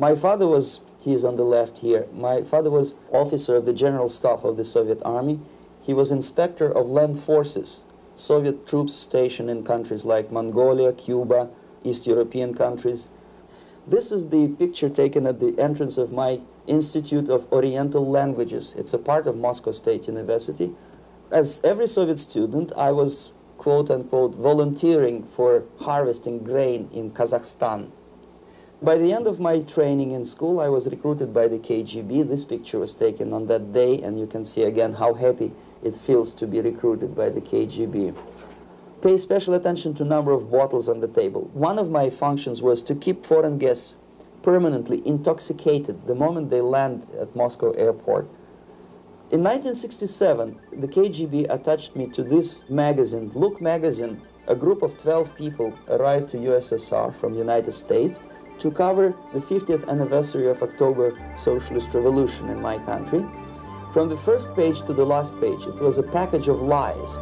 My father was, he is on the left here, my father was officer of the General Staff of the Soviet Army. He was inspector of land forces, Soviet troops stationed in countries like Mongolia, Cuba, East European countries. This is the picture taken at the entrance of my Institute of Oriental Languages. It's a part of Moscow State University. As every Soviet student, I was quote unquote volunteering for harvesting grain in Kazakhstan. By the end of my training in school, I was recruited by the KGB. This picture was taken on that day, and you can see again how happy it feels to be recruited by the KGB. Pay special attention to number of bottles on the table. One of my functions was to keep foreign guests permanently intoxicated the moment they land at Moscow airport. In 1967, the KGB attached me to this magazine, Look magazine. A group of 12 people arrived to USSR from United States to cover the 50th anniversary of October Socialist Revolution in my country. From the first page to the last page, it was a package of lies.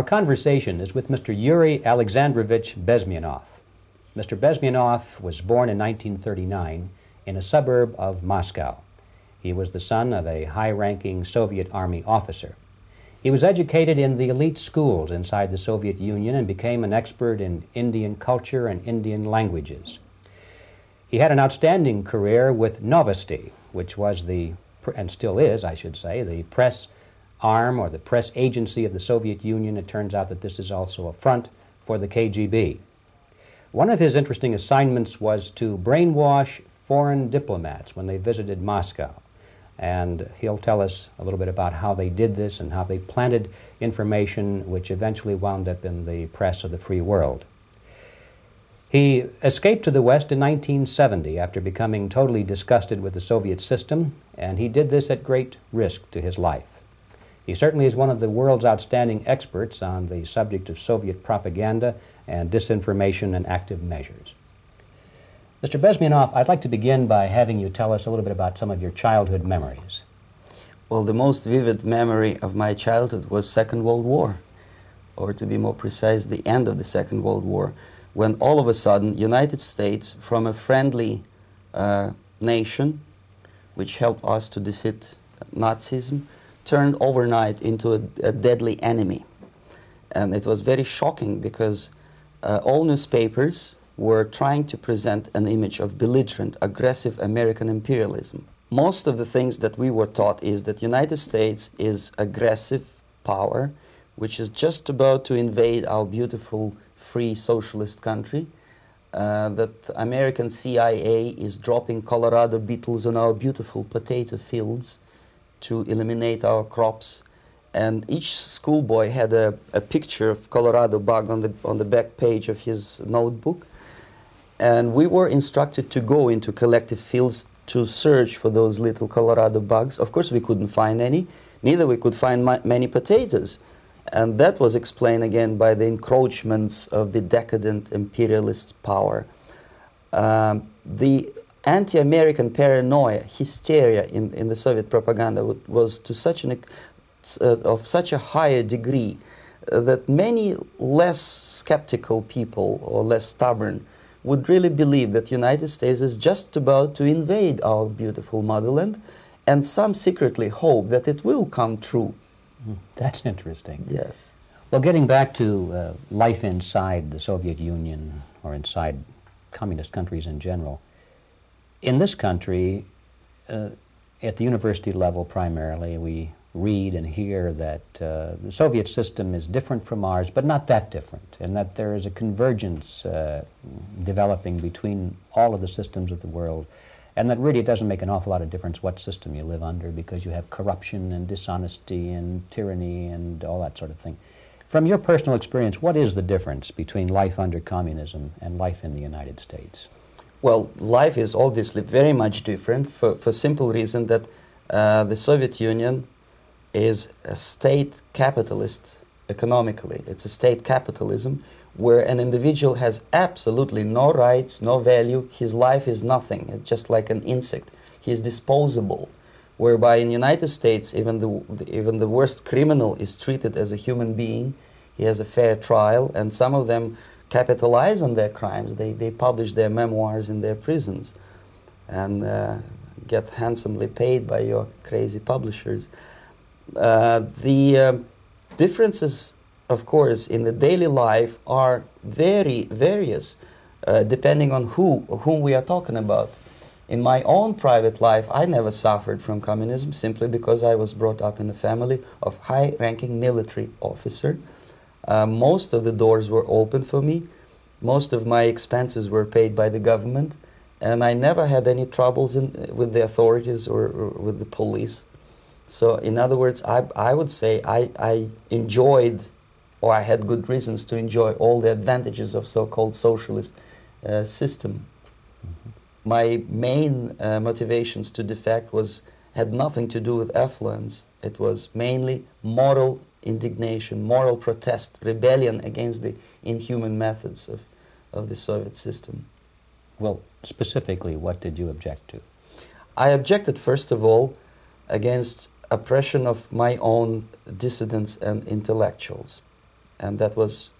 Our conversation is with Mr. Yuri Alexandrovich Bezmenov. Mr. Bezmenov was born in 1939 in a suburb of Moscow. He was the son of a high ranking Soviet Army officer. He was educated in the elite schools inside the Soviet Union and became an expert in Indian culture and Indian languages. He had an outstanding career with Novosti, which was the, and still is, I should say, the press arm or the press agency of the Soviet Union. It turns out that this is also a front for the KGB. One of his interesting assignments was to brainwash foreign diplomats when they visited Moscow. And he'll tell us a little bit about how they did this and how they planted information which eventually wound up in the press of the free world. He escaped to the West in 1970 after becoming totally disgusted with the Soviet system, and he did this at great risk to his life. He certainly is one of the world's outstanding experts on the subject of Soviet propaganda and disinformation and active measures. Mr. Bezmenov, I'd like to begin by having you tell us a little bit about some of your childhood memories. Well, the most vivid memory of my childhood was Second World War, or to be more precise, the end of the Second World War, when all of a sudden United States, from a friendly uh, nation, which helped us to defeat Nazism, turned overnight into a, a deadly enemy. And it was very shocking because uh, all newspapers were trying to present an image of belligerent, aggressive American imperialism. Most of the things that we were taught is that United States is aggressive power, which is just about to invade our beautiful, free socialist country. Uh, that American CIA is dropping Colorado beetles on our beautiful potato fields to eliminate our crops. And each schoolboy had a, a picture of Colorado bug on the, on the back page of his notebook. And we were instructed to go into collective fields to search for those little Colorado bugs. Of course, we couldn't find any, neither we could find many potatoes. And that was explained again by the encroachments of the decadent imperialist power. Um, the anti American paranoia, hysteria in, in the Soviet propaganda was to such an, uh, of such a higher degree uh, that many less skeptical people or less stubborn would really believe that the United States is just about to invade our beautiful motherland and some secretly hope that it will come true. Hmm, that's interesting. Yes. Well, getting back to uh, life inside the Soviet Union or inside communist countries in general, in this country, uh, at the university level primarily, we read and hear that uh, the Soviet system is different from ours, but not that different, and that there is a convergence uh, developing between all of the systems of the world, and that really it doesn't make an awful lot of difference what system you live under because you have corruption and dishonesty and tyranny and all that sort of thing. From your personal experience, what is the difference between life under communism and life in the United States? Well, life is obviously very much different for, for simple reason that uh, the Soviet Union is a state capitalist economically. It's a state capitalism where an individual has absolutely no rights, no value. His life is nothing. It's just like an insect. He's disposable. Whereby in the United States, even the, even the worst criminal is treated as a human being. He has a fair trial, and some of them capitalize on their crimes. They, they publish their memoirs in their prisons and uh, get handsomely paid by your crazy publishers. Uh, the um, differences, of course, in the daily life are very various, uh, depending on who whom we are talking about. In my own private life, I never suffered from communism simply because I was brought up in a family of high-ranking military officer. Uh, most of the doors were open for me. Most of my expenses were paid by the government, and I never had any troubles in, with the authorities or, or with the police. So, in other words, I, I would say I, I enjoyed, or I had good reasons to enjoy all the advantages of so-called socialist uh, system. Mm-hmm. My main uh, motivations to defect was had nothing to do with affluence. It was mainly moral indignation, moral protest, rebellion against the inhuman methods of, of the Soviet system. Well, specifically, what did you object to? I objected, first of all, against oppression of my own dissidents and intellectuals. And that was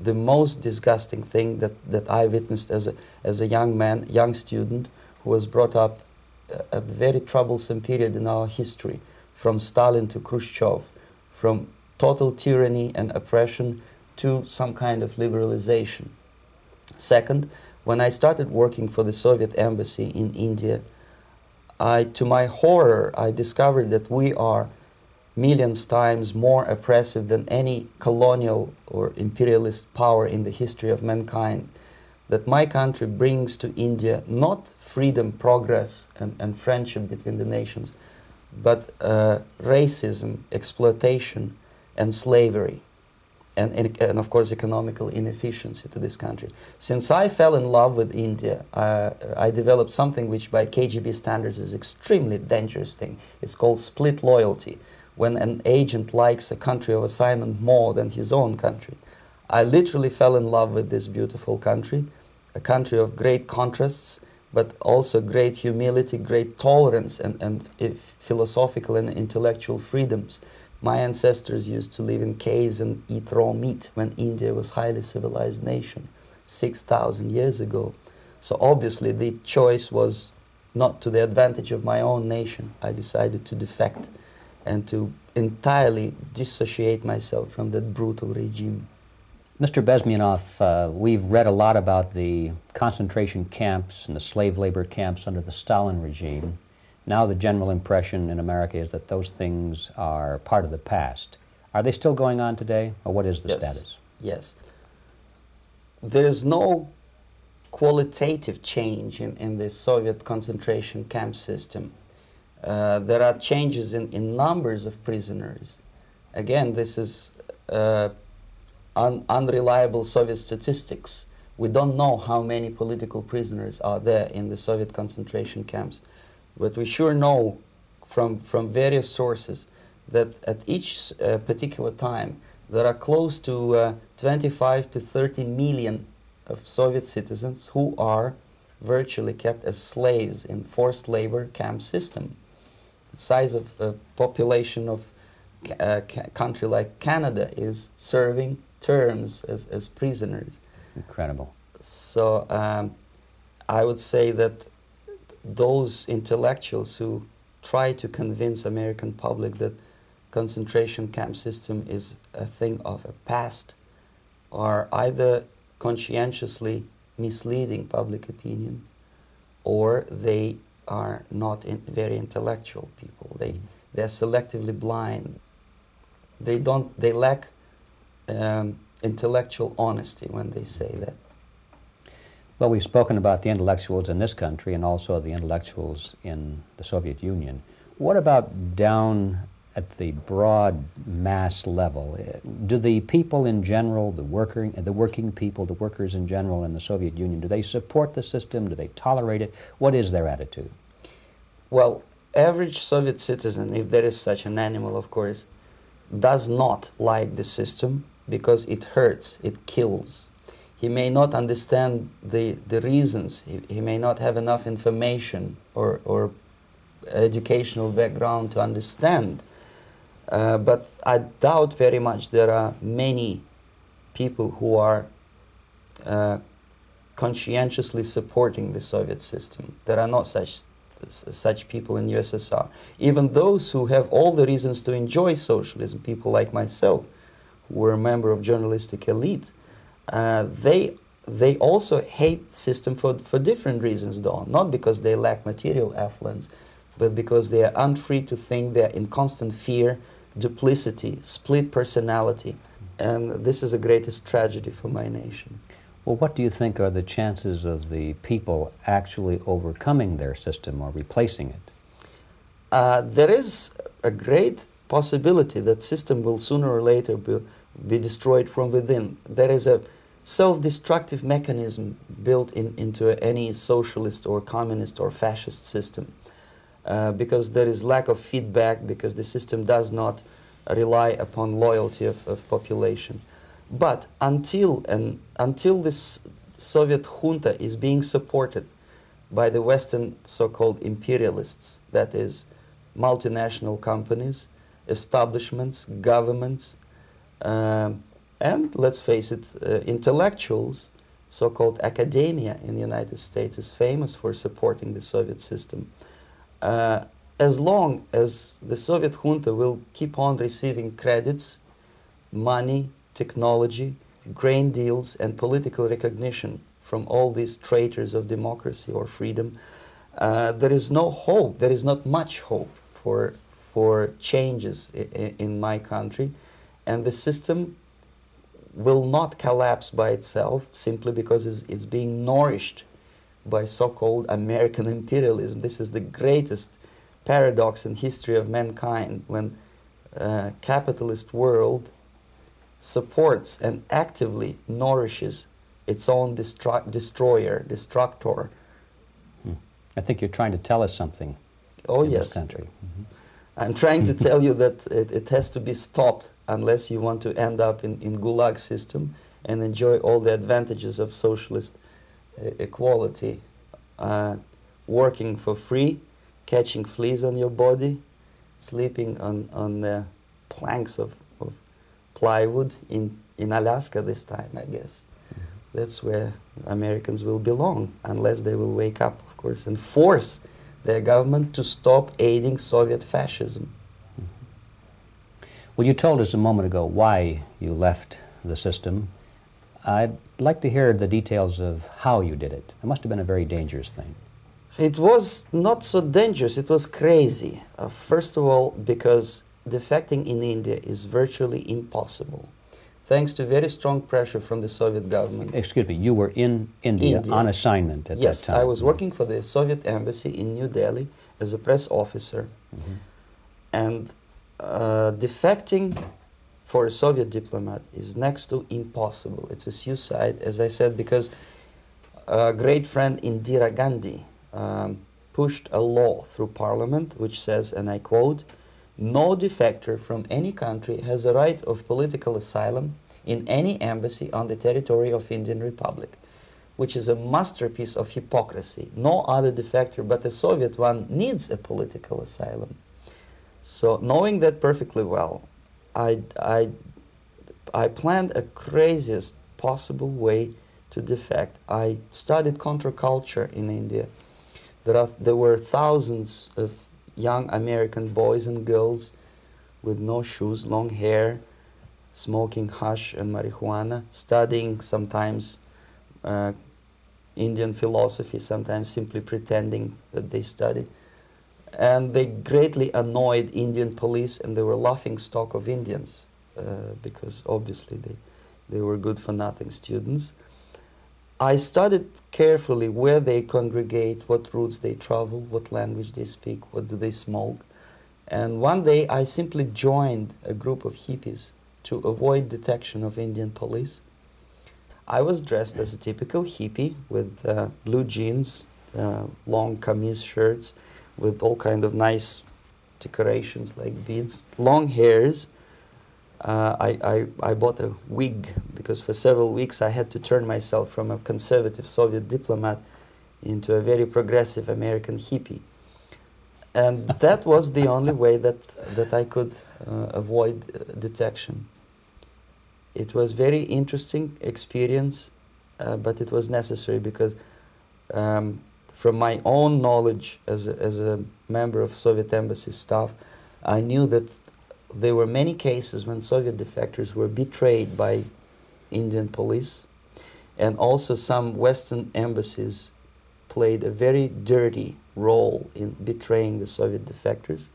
the most disgusting thing that, that I witnessed as a, as a young man, young student, who was brought up uh, a very troublesome period in our history, from Stalin to Khrushchev, from total tyranny and oppression to some kind of liberalization. Second, when I started working for the Soviet embassy in India, I, to my horror, I discovered that we are millions times more oppressive than any colonial or imperialist power in the history of mankind. That my country brings to India not freedom, progress, and, and friendship between the nations, but uh, racism, exploitation, and slavery and, and, and, of course economical inefficiency to this country. Since I fell in love with India, uh, I developed something which by KGB standards is extremely dangerous thing. It's called split loyalty, when an agent likes a country of assignment more than his own country. I literally fell in love with this beautiful country, a country of great contrasts, but also great humility, great tolerance, and, and philosophical and intellectual freedoms. My ancestors used to live in caves and eat raw meat when India was a highly civilized nation 6,000 years ago. So obviously the choice was not to the advantage of my own nation. I decided to defect and to entirely dissociate myself from that brutal regime. Mr. Bezmenov, uh, we've read a lot about the concentration camps and the slave labor camps under the Stalin regime. Now the general impression in America is that those things are part of the past. Are they still going on today, or what is the yes. status? Yes. There is no qualitative change in, in the Soviet concentration camp system. Uh, there are changes in, in numbers of prisoners. Again, this is uh, un unreliable Soviet statistics. We don't know how many political prisoners are there in the Soviet concentration camps. But we sure know from, from various sources that at each uh, particular time there are close to uh, 25 to 30 million of Soviet citizens who are virtually kept as slaves in forced labor camp system. The size of a population of a uh, country like Canada is serving terms as, as prisoners. Incredible. So um, I would say that those intellectuals who try to convince American public that concentration camp system is a thing of a past are either conscientiously misleading public opinion or they are not in very intellectual people. They, they're selectively blind. They, don't, they lack um, intellectual honesty when they say that. Well, we've spoken about the intellectuals in this country and also the intellectuals in the Soviet Union. What about down at the broad mass level? Eh, do the people in general, the worker, the working people, the workers in general in the Soviet Union, do they support the system? Do they tolerate it? What is their attitude? Well, average Soviet citizen, if there is such an animal, of course, does not like the system because it hurts, it kills. He may not understand the, the reasons, he, he may not have enough information or, or educational background to understand. Uh, but I doubt very much there are many people who are uh, conscientiously supporting the Soviet system. There are not such such people in USSR. Even those who have all the reasons to enjoy socialism, people like myself, who were a member of journalistic elite, uh, they they also hate system for, for different reasons though not because they lack material affluence but because they are unfree to think they're in constant fear duplicity split personality and this is the greatest tragedy for my nation well, what do you think are the chances of the people actually overcoming their system or replacing it? Uh, there is a great possibility that system will sooner or later be, be destroyed from within. There is a self-destructive mechanism built in, into any socialist or communist or fascist system uh, because there is lack of feedback because the system does not rely upon loyalty of, of population. But until, and, until this Soviet junta is being supported by the Western so-called imperialists, that is, multinational companies, establishments, governments, um, and let's face it, uh, intellectuals, so-called academia in the United States is famous for supporting the Soviet system. Uh, as long as the Soviet junta will keep on receiving credits, money, technology, grain deals, and political recognition from all these traitors of democracy or freedom, uh, there is no hope. There is not much hope for for changes in, in my country, and the system will not collapse by itself simply because it's, it's being nourished by so-called American imperialism. This is the greatest paradox in history of mankind when uh, capitalist world supports and actively nourishes its own destru- destroyer, destructor. Hmm. I think you're trying to tell us something. Oh, yes. This country. Mm-hmm. I'm trying to tell you that it, it, has to be stopped unless you want to end up in, in gulag system and enjoy all the advantages of socialist uh, equality. Uh, working for free, catching fleas on your body, sleeping on, on the planks of plywood in, in Alaska this time, I guess. That's where Americans will belong, unless they will wake up, of course, and force their government to stop aiding Soviet fascism. Well, you told us a moment ago why you left the system. I'd like to hear the details of how you did it. It must have been a very dangerous thing. It was not so dangerous, it was crazy. Uh, first of all, because defecting in India is virtually impossible, thanks to very strong pressure from the Soviet government. Excuse me, you were in India, India. on assignment at yes, that time. Yes, I was working for the Soviet embassy in New Delhi as a press officer, mm-hmm. and uh, defecting for a Soviet diplomat is next to impossible. It's a suicide, as I said, because a great friend Indira Gandhi um, pushed a law through parliament which says, and I quote, no defector from any country has a right of political asylum in any embassy on the territory of Indian Republic, which is a masterpiece of hypocrisy. No other defector but the Soviet one needs a political asylum. So knowing that perfectly well, I, I, I planned a craziest possible way to defect. I studied counterculture in India. There, are, there were thousands of young American boys and girls with no shoes, long hair, smoking hash and marijuana, studying sometimes uh, Indian philosophy, sometimes simply pretending that they study. And they greatly annoyed Indian police, and they were laughing stock of Indians uh, because obviously they, they were good for nothing students. I studied carefully where they congregate, what routes they travel, what language they speak, what do they smoke. And one day I simply joined a group of hippies to avoid detection of Indian police. I was dressed as a typical hippie with uh, blue jeans, uh, long kameez shirts, with all kind of nice decorations like beads, long hairs, uh, I, I, I bought a wig because for several weeks I had to turn myself from a conservative Soviet diplomat into a very progressive American hippie. And that was the only way that, that I could uh, avoid uh, detection. It was very interesting experience, uh, but it was necessary because um, from my own knowledge as a, as a member of Soviet embassy staff, I knew that there were many cases when Soviet defectors were betrayed by Indian police, and also some Western embassies played a very dirty role in betraying the Soviet defectors.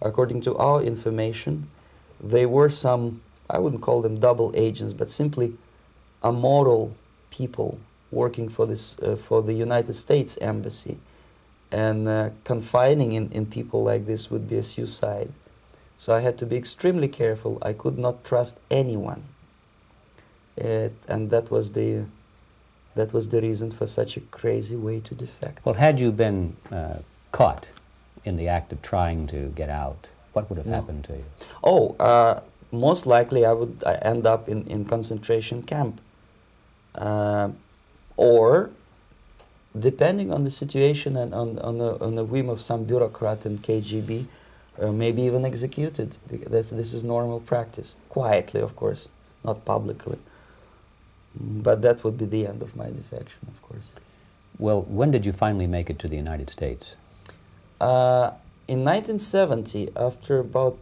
According to our information, they were some, I wouldn't call them double agents, but simply immoral people working for, this, uh, for the United States Embassy. And uh, confining in, in people like this would be a suicide. So I had to be extremely careful. I could not trust anyone. It, and that was the that was the reason for such a crazy way to defect. Well, had you been uh, caught in the act of trying to get out, what would have No. happened to you? Oh, uh, most likely I would end up in, in concentration camp. Uh, or, depending on the situation and on, on, the, on the whim of some bureaucrat in KGB, uh, maybe even executed. That this is normal practice. Quietly, of course, not publicly. But that would be the end of my defection, of course. Well, when did you finally make it to the United States? Uh, in 1970, after about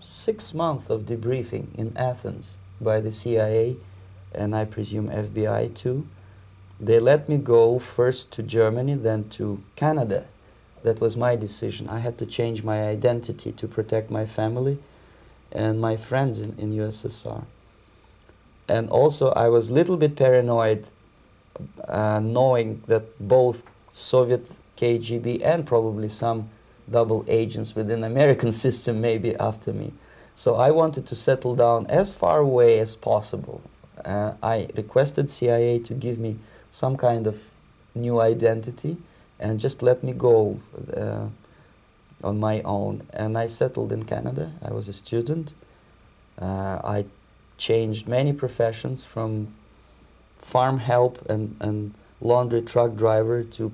six months of debriefing in Athens by the CIA and I presume FBI too, they let me go first to Germany, then to Canada. That was my decision. I had to change my identity to protect my family and my friends in, in USSR. And also, I was a little bit paranoid uh, knowing that both Soviet KGB and probably some double agents within the American system may be after me. So I wanted to settle down as far away as possible. Uh, I requested CIA to give me some kind of new identity and just let me go uh, on my own. And I settled in Canada. I was a student. Uh, I changed many professions from farm help and, and laundry truck driver to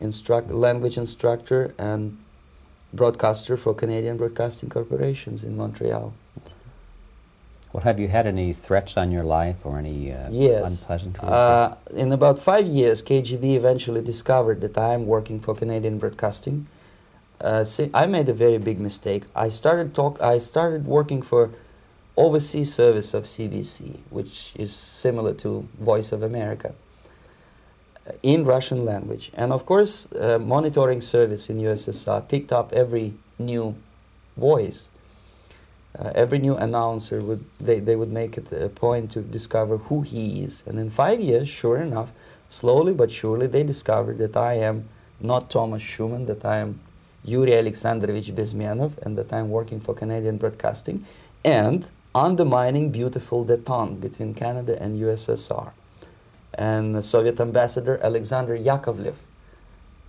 instruct, language instructor and broadcaster for Canadian Broadcasting Corporations in Montreal. Well, have you had any threats on your life or any uh, Yes. unpleasant? Uh, in about five years, KGB eventually discovered that I am working for Canadian Broadcasting. Uh, I made a very big mistake. I started talk. I started working for overseas service of CBC, which is similar to Voice of America, uh, in Russian language. And of course, uh, monitoring service in USSR picked up every new voice. Uh, every new announcer would they, they would make it a point to discover who he is. And in five years sure enough slowly but surely they discovered that i am not thomas schuman that i am yuri alexandrovich bezmenov and that i'm working for canadian broadcasting and undermining beautiful detente between canada and ussr and the soviet ambassador alexander yakovlev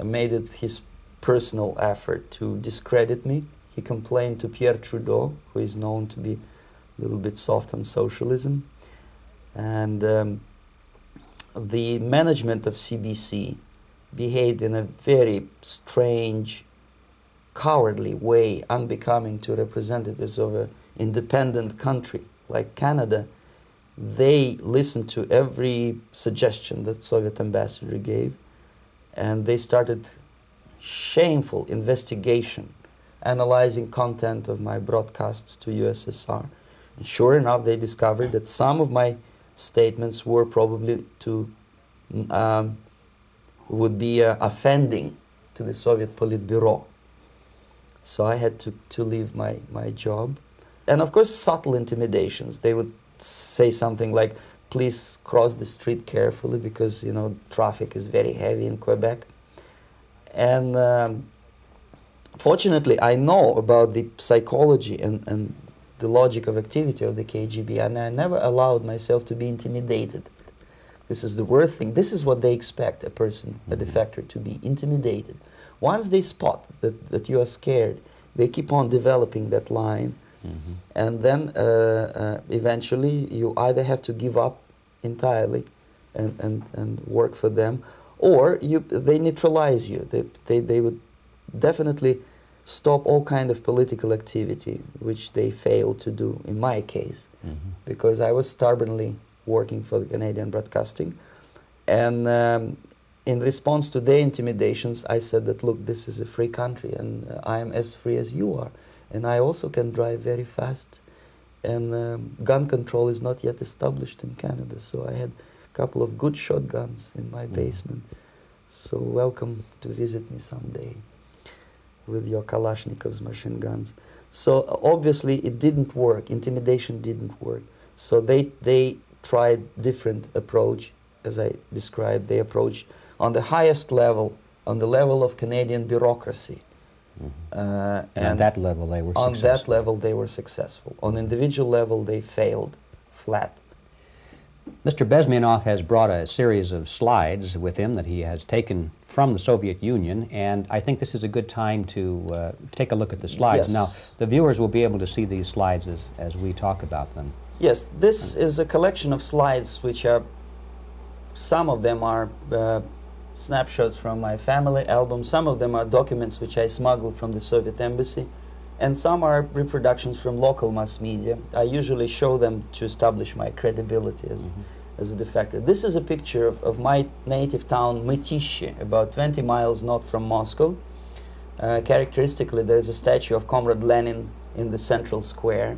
made it his personal effort to discredit me he complained to Pierre Trudeau, who is known to be a little bit soft on socialism. And um, the management of CBC behaved in a very strange, cowardly way, unbecoming to representatives of an independent country like Canada. They listened to every suggestion that Soviet ambassador gave, and they started shameful investigation analyzing content of my broadcasts to USSR. And sure enough, they discovered that some of my statements were probably to um, would be uh, offending to the Soviet Politburo. So I had to, to leave my, my job. And of course, subtle intimidations. They would say something like, please cross the street carefully because, you know, traffic is very heavy in Quebec. And um, fortunately, I know about the psychology and, and the logic of activity of the KGB, and I never allowed myself to be intimidated. This is the worst thing. This is what they expect a person, a Mhm. defector, to be intimidated. Once they spot that, that you are scared, they keep on developing that line Mm-hmm. And then uh, uh, eventually you either have to give up entirely and, and, and work for them, or you, they neutralize you. They, they, they would definitely stop all kind of political activity, which they failed to do in my case, mm-hmm. because I was stubbornly working for the Canadian Broadcasting. And um, in response to their intimidations, I said that, look, this is a free country and uh, I am as free as you are. And I also can drive very fast. And um, gun control is not yet established in Canada, so I had a couple of good shotguns in my mm. basement. So welcome to visit me someday with your Kalashnikovs machine guns. So obviously it didn't work. Intimidation didn't work. So they they tried different approach, as I described. They approached on the highest level, on the level of Canadian bureaucracy. Mm-hmm. Uh, and on that level, they were on that level they were successful. On individual level, they failed flat. Mr. Bezmenov has brought a series of slides with him that he has taken from the Soviet Union, and I think this is a good time to uh, take a look at the slides. Yes. Now, the viewers will be able to see these slides as, as we talk about them. Yes, this is a collection of slides which are, some of them are uh, snapshots from my family album. Some of them are documents which I smuggled from the Soviet embassy, and some are reproductions from local mass media. I usually show them to establish my credibility as, mm-hmm. as a defector. This is a picture of, of my native town, Mytishchi, about 20 miles north from Moscow. Uh, characteristically, there is a statue of Comrade Lenin in the central square.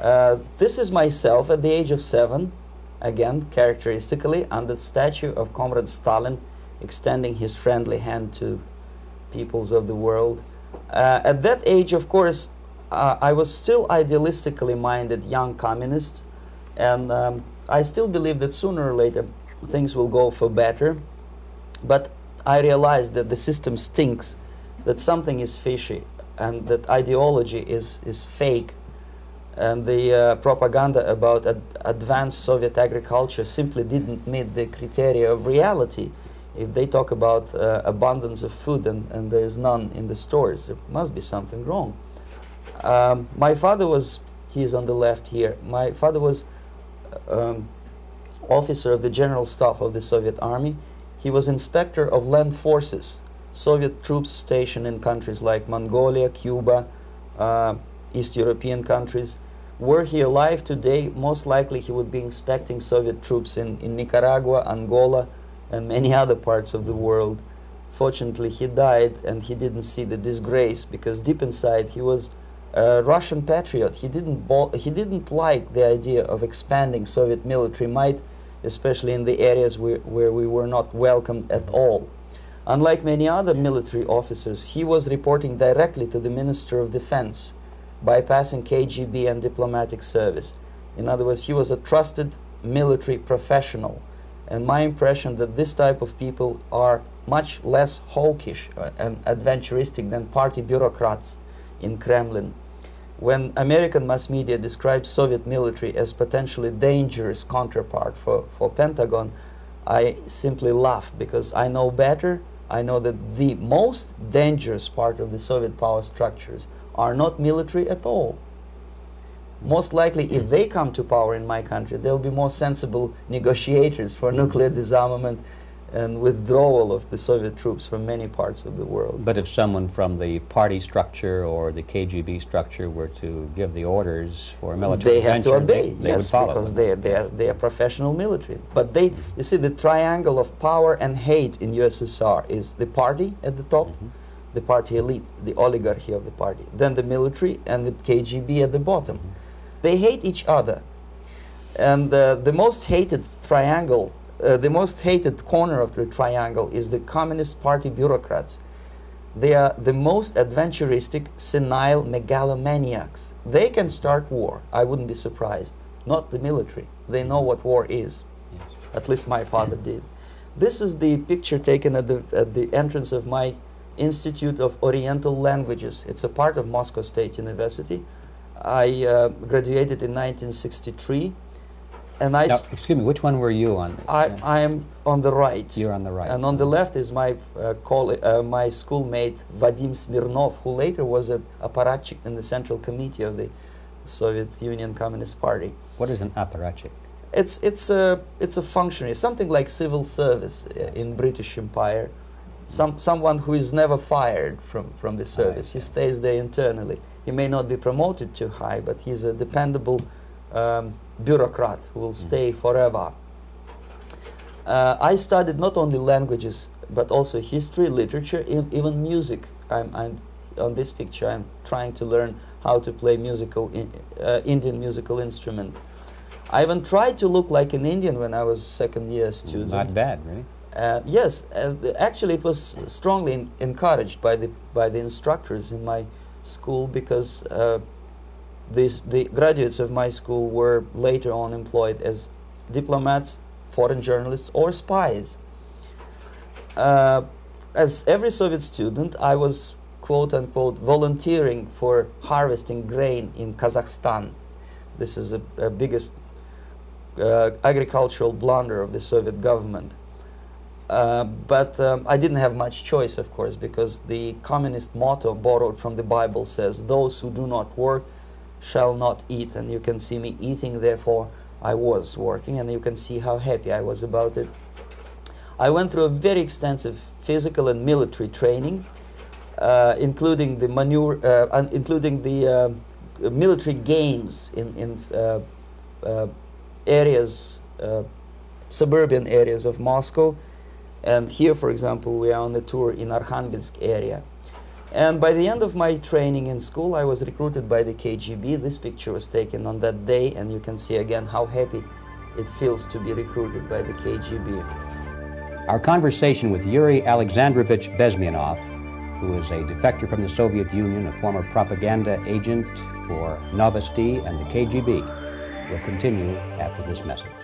Uh, this is myself at the age of seven again characteristically under the statue of Comrade Stalin extending his friendly hand to peoples of the world. Uh, at that age, of course, uh, I was still idealistically minded young communist, and um, I still believe that sooner or later things will go for better. But I realized that the system stinks, that something is fishy, and that ideology is, is fake and the uh, propaganda about ad advanced Soviet agriculture simply didn't meet the criteria of reality. If they talk about uh, abundance of food and, and there is none in the stores, there must be something wrong. Um, my father was, he is on the left here, my father was um, officer of the general staff of the Soviet army. He was inspector of land forces, Soviet troops stationed in countries like Mongolia, Cuba, uh, East European countries. Were he alive today, most likely he would be inspecting Soviet troops in, in Nicaragua, Angola, and many other parts of the world. Fortunately, he died and he didn't see the disgrace because deep inside he was a Russian patriot. He didn't, he didn't like the idea of expanding Soviet military might, especially in the areas where, where we were not welcomed at all. Unlike many other military officers, he was reporting directly to the Minister of Defense, bypassing KGB and diplomatic service. In other words, he was a trusted military professional. And my impression that this type of people are much less hawkish uh, and adventuristic than party bureaucrats in Kremlin. When American mass media describes Soviet military as potentially dangerous counterpart for, for Pentagon, I simply laugh because I know better. I know that the most dangerous part of the Soviet power structures are not military at all. Most likely, if they come to power in my country, they'll be more sensible negotiators for nuclear disarmament and withdrawal of the Soviet troops from many parts of the world. But if someone from the party structure or the KGB structure were to give the orders for a military they have to obey. They, they yes, because they are, they are they are professional military. But they, you see, the triangle of power and hate in USSR is the party at the top. Mm -hmm the party elite, the oligarchy of the party, then the military and the KGB at the bottom. They hate each other. And uh, the most hated triangle, uh, the most hated corner of the triangle is the Communist Party bureaucrats. They are the most adventuristic, senile megalomaniacs. They can start war. I wouldn't be surprised. Not the military. They know what war is. Yes. At least my father did. This is the picture taken at the, at the entrance of my Institute of Oriental Languages. It's a part of Moscow State University. I uh, graduated in 1963. and I, Now, excuse me, which one were you on? I, I am on the right. You're on the right. And on the left is my uh, coll- uh, my schoolmate Vadim Smirnov, who later was a apparatchik in the Central Committee of the Soviet Union Communist Party. What is an apparatchik? It's it's a it's a functionary, something like civil service uh, in British Empire. Some someone who is never fired from from the service. He stays there internally. He may not be promoted too high, but he's a dependable um, bureaucrat who will stay forever. Uh, I studied not only languages but also history, literature, even music. I'm, I'm on this picture. I'm trying to learn how to play musical in, uh, Indian musical instrument. I even tried to look like an Indian when I was second year student. Not bad, really. Uh, yes, uh, actually, it was strongly en- encouraged by the by the instructors in my school because uh, the graduates of my school were later on employed as diplomats, foreign journalists, or spies. Uh, as every Soviet student, I was quote unquote volunteering for harvesting grain in Kazakhstan. This is a biggest uh, agricultural blunder of the Soviet government. Uh, but um, I didn't have much choice, of course, because the communist motto borrowed from the Bible says, Those who do not work shall not eat. And you can see me eating, therefore, I was working, and you can see how happy I was about it. I went through a very extensive physical and military training, uh, including the manure, uh, including the um, military games in, in uh, uh, areas, uh, suburban areas of Moscow. And here, for example, we are on a tour in Arkhangelsk area. And by the end of my training in school, I was recruited by the KGB. This picture was taken on that day, and you can see again how happy it feels to be recruited by the KGB. Our conversation with Yuri Alexandrovich Bezmenov, who is a defector from the Soviet Union, a former propaganda agent for Novosti and the KGB, will continue after this message.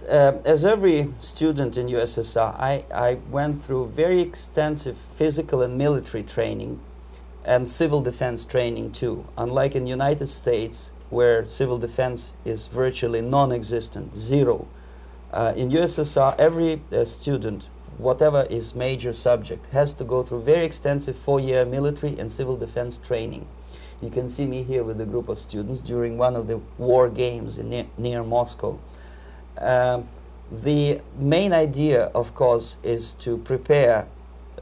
Right. Uh, as every student in USSR, I, I went through very extensive physical and military training and civil defense training too. Unlike in United States, where civil defense is virtually non-existent, zero. Uh, in USSR, every uh, student, whatever his major subject, has to go through very extensive four-year military and civil defense training. You can see me here with a group of students during one of the war games in near, near Moscow. Um, the main idea, of course, is to prepare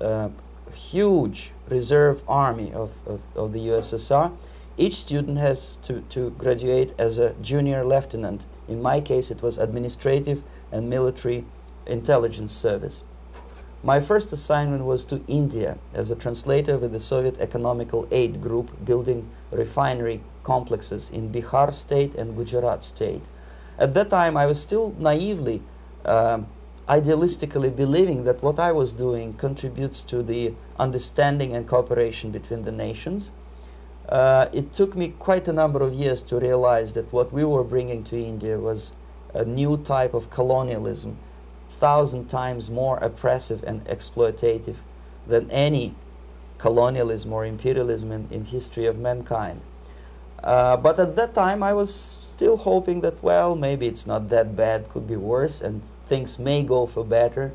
a huge reserve army of, of, of the USSR. Each student has to, to graduate as a junior lieutenant. In my case, it was administrative and military intelligence service. My first assignment was to India as a translator with the Soviet Economical Aid Group building refinery complexes in Bihar state and Gujarat state. At that time, I was still naively, um, idealistically believing that what I was doing contributes to the understanding and cooperation between the nations. Uh, it took me quite a number of years to realize that what we were bringing to India was a new type of colonialism, thousand times more oppressive and exploitative than any colonialism or imperialism in, in history of mankind. Uh, but at that time, I was still hoping that, well, maybe it's not that bad, could be worse, and things may go for better.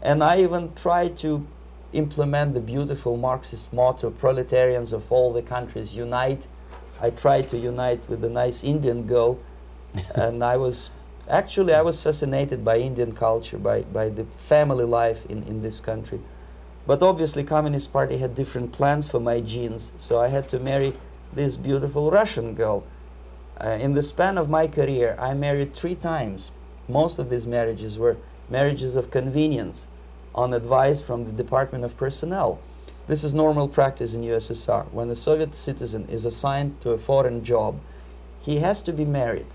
And I even tried to implement the beautiful Marxist motto, proletarians of all the countries unite. I tried to unite with a nice Indian girl, and I was actually I was fascinated by Indian culture, by, by the family life in, in this country. But obviously, Communist Party had different plans for my genes, so I had to marry this beautiful Russian girl. Uh, in the span of my career, I married three times. Most of these marriages were marriages of convenience on advice from the Department of Personnel. This is normal practice in USSR. When a Soviet citizen is assigned to a foreign job, he has to be married,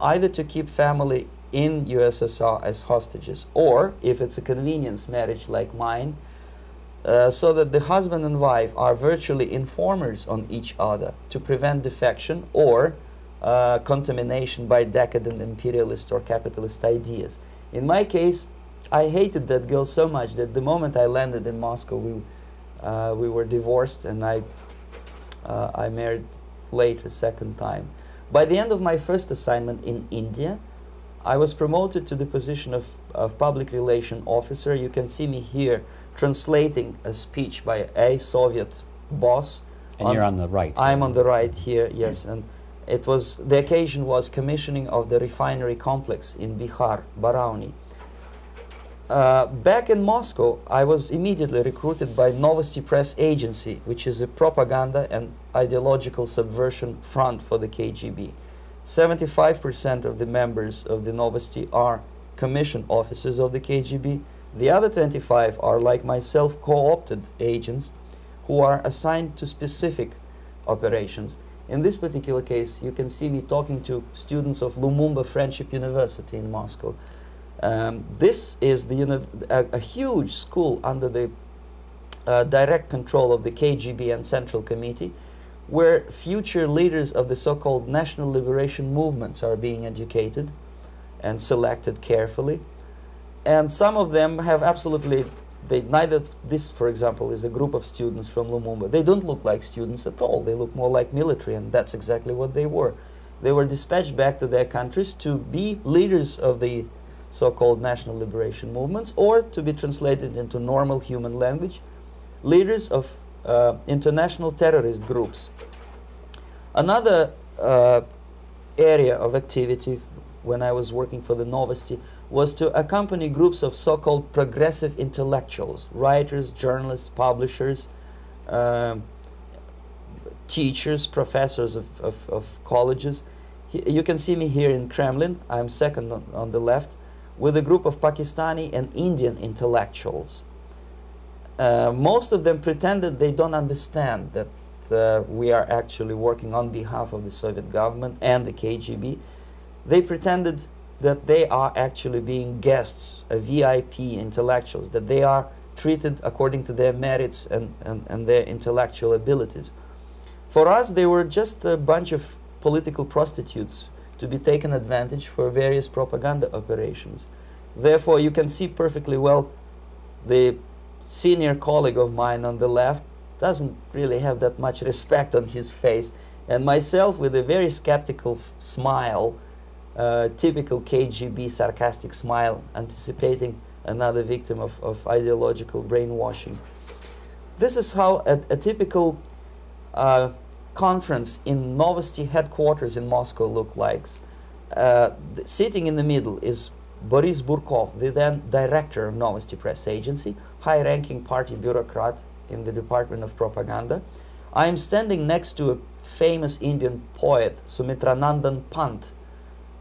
either to keep family in USSR as hostages, or if it's a convenience marriage like mine, uh, so that the husband and wife are virtually informers on each other to prevent defection or uh, contamination by decadent imperialist or capitalist ideas. In my case, I hated that girl so much that the moment I landed in Moscow, we, uh, we were divorced and I, uh, I married later, second time. By the end of my first assignment in India, I was promoted to the position of, of public relation officer. You can see me here translating a speech by a Soviet boss. And on, you're on the right. I'm on the right here, yes. And it was the occasion was commissioning of the refinery complex in Bihar, Barauni. Uh, back in Moscow, I was immediately recruited by Novosti Press Agency, which is a propaganda and ideological subversion front for the KGB. 75% of the members of the Novosti are commission officers of the KGB. The other 25 are, like myself, co opted agents who are assigned to specific operations. In this particular case, you can see me talking to students of Lumumba Friendship University in Moscow. Um, this is the a, a, huge school under the uh, direct control of the KGB and Central Committee where future leaders of the so-called national liberation movements are being educated and selected carefully. And some of them have absolutely they neither this for example is a group of students from Lumumba. They don't look like students at all. They look more like military and that's exactly what they were. They were dispatched back to their countries to be leaders of the so-called national liberation movements or to be translated into normal human language, leaders of uh, international terrorist groups. Another uh, area of activity when I was working for the Novosti was to accompany groups of so called progressive intellectuals, writers, journalists, publishers, uh, teachers, professors of, of, of colleges. He, you can see me here in Kremlin, I'm second on, on the left, with a group of Pakistani and Indian intellectuals. Uh, most of them pretended they don't understand that uh, we are actually working on behalf of the Soviet government and the KGB. They pretended that they are actually being guests, a VIP intellectuals, that they are treated according to their merits and, and, and their intellectual abilities. For us, they were just a bunch of political prostitutes to be taken advantage for various propaganda operations. Therefore, you can see perfectly well the senior colleague of mine on the left doesn't really have that much respect on his face, and myself with a very skeptical smile, typical KGB sarcastic smile, anticipating another victim of, of ideological brainwashing. This is how a, a typical uh, conference in Novosti headquarters in Moscow looked like. Uh, sitting in the middle is Boris Burkov, the then director of Novosti Press Agency, high ranking party bureaucrat in the Department of Propaganda. I am standing next to a famous Indian poet, Sumitranandan Pant.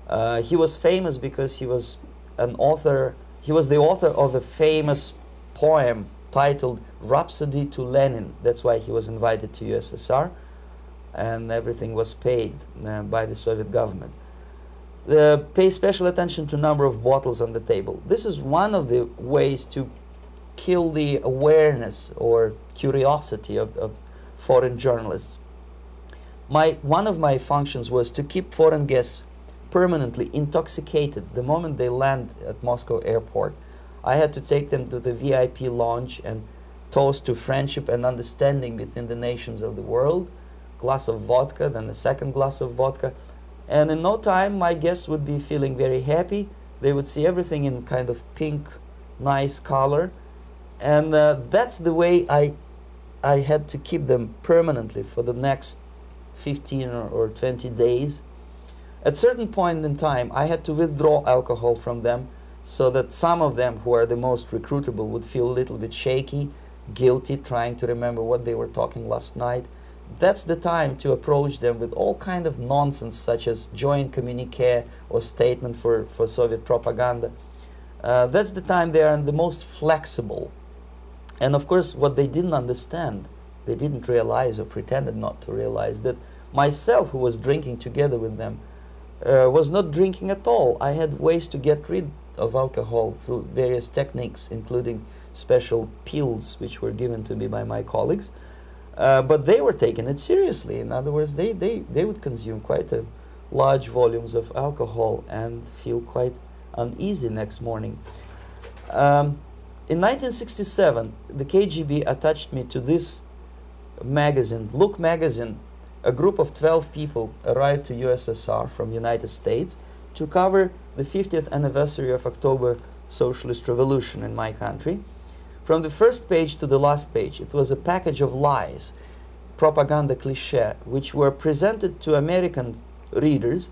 Uh, he was famous because he was an author, he was the author of a famous poem titled Rhapsody to Lenin. That's why he was invited to USSR, and everything was paid uh, by the Soviet government. Uh, pay special attention to number of bottles on the table. This is one of the ways to kill the awareness or curiosity of, of foreign journalists. My, one of my functions was to keep foreign guests permanently intoxicated the moment they land at Moscow airport. I had to take them to the VIP lounge and toast to friendship and understanding between the nations of the world. Glass of vodka, then a second glass of vodka, and in no time, my guests would be feeling very happy. They would see everything in kind of pink, nice color. And uh, that's the way I, I had to keep them permanently for the next 15 or, or 20 days. At certain point in time, I had to withdraw alcohol from them so that some of them who are the most recruitable would feel a little bit shaky, guilty, trying to remember what they were talking last night that's the time to approach them with all kind of nonsense such as joint communique or statement for, for Soviet propaganda. Uh, that's the time they are the most flexible. And of course, what they didn't understand, they didn't realize or pretended not to realize that myself, who was drinking together with them, uh, was not drinking at all. I had ways to get rid of alcohol through various techniques, including special pills which were given to me by my colleagues. Uh, but they were taking it seriously. In other words, they, they, they would consume quite a large volumes of alcohol and feel quite uneasy next morning. Um, in 1967, the KGB attached me to this magazine, Look magazine. A group of 12 people arrived to USSR from United States to cover the 50th anniversary of October Socialist Revolution in my country. From the first page to the last page, it was a package of lies, propaganda cliché, which were presented to American readers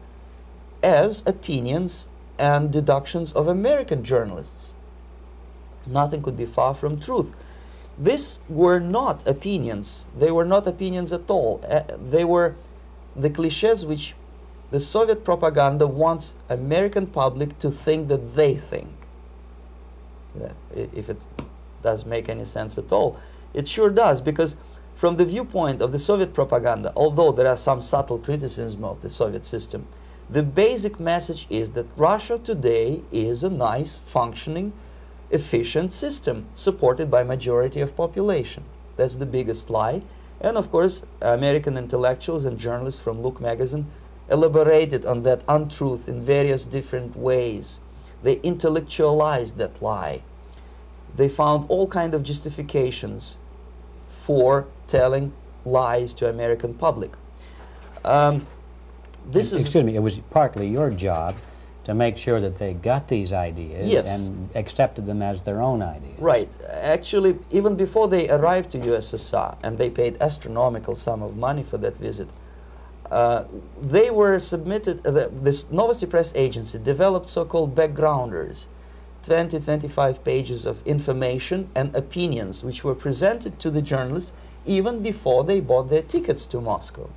as opinions and deductions of American journalists. Nothing could be far from truth. These were not opinions. They were not opinions at all. Uh, they were the cliches which the Soviet propaganda wants American public to think that they think. If it does make any sense at all. It sure does, because from the viewpoint of the Soviet propaganda, although there are some subtle criticism of the Soviet system, the basic message is that Russia today is a nice, functioning, efficient system supported by majority of population. That's the biggest lie. And of course, American intellectuals and journalists from Look magazine elaborated on that untruth in various different ways. They intellectualized that lie. They found all kind of justifications for telling lies to American public. Um, this is excuse me. It was partly your job to make sure that they got these ideas yes. and accepted them as their own ideas. Right. Actually, even before they arrived to USSR, and they paid astronomical sum of money for that visit, uh, they were submitted, uh, the, this Novosti Press agency developed so-called backgrounders, 20, 25 pages of information and opinions which were presented to the journalists even before they bought their tickets to Moscow.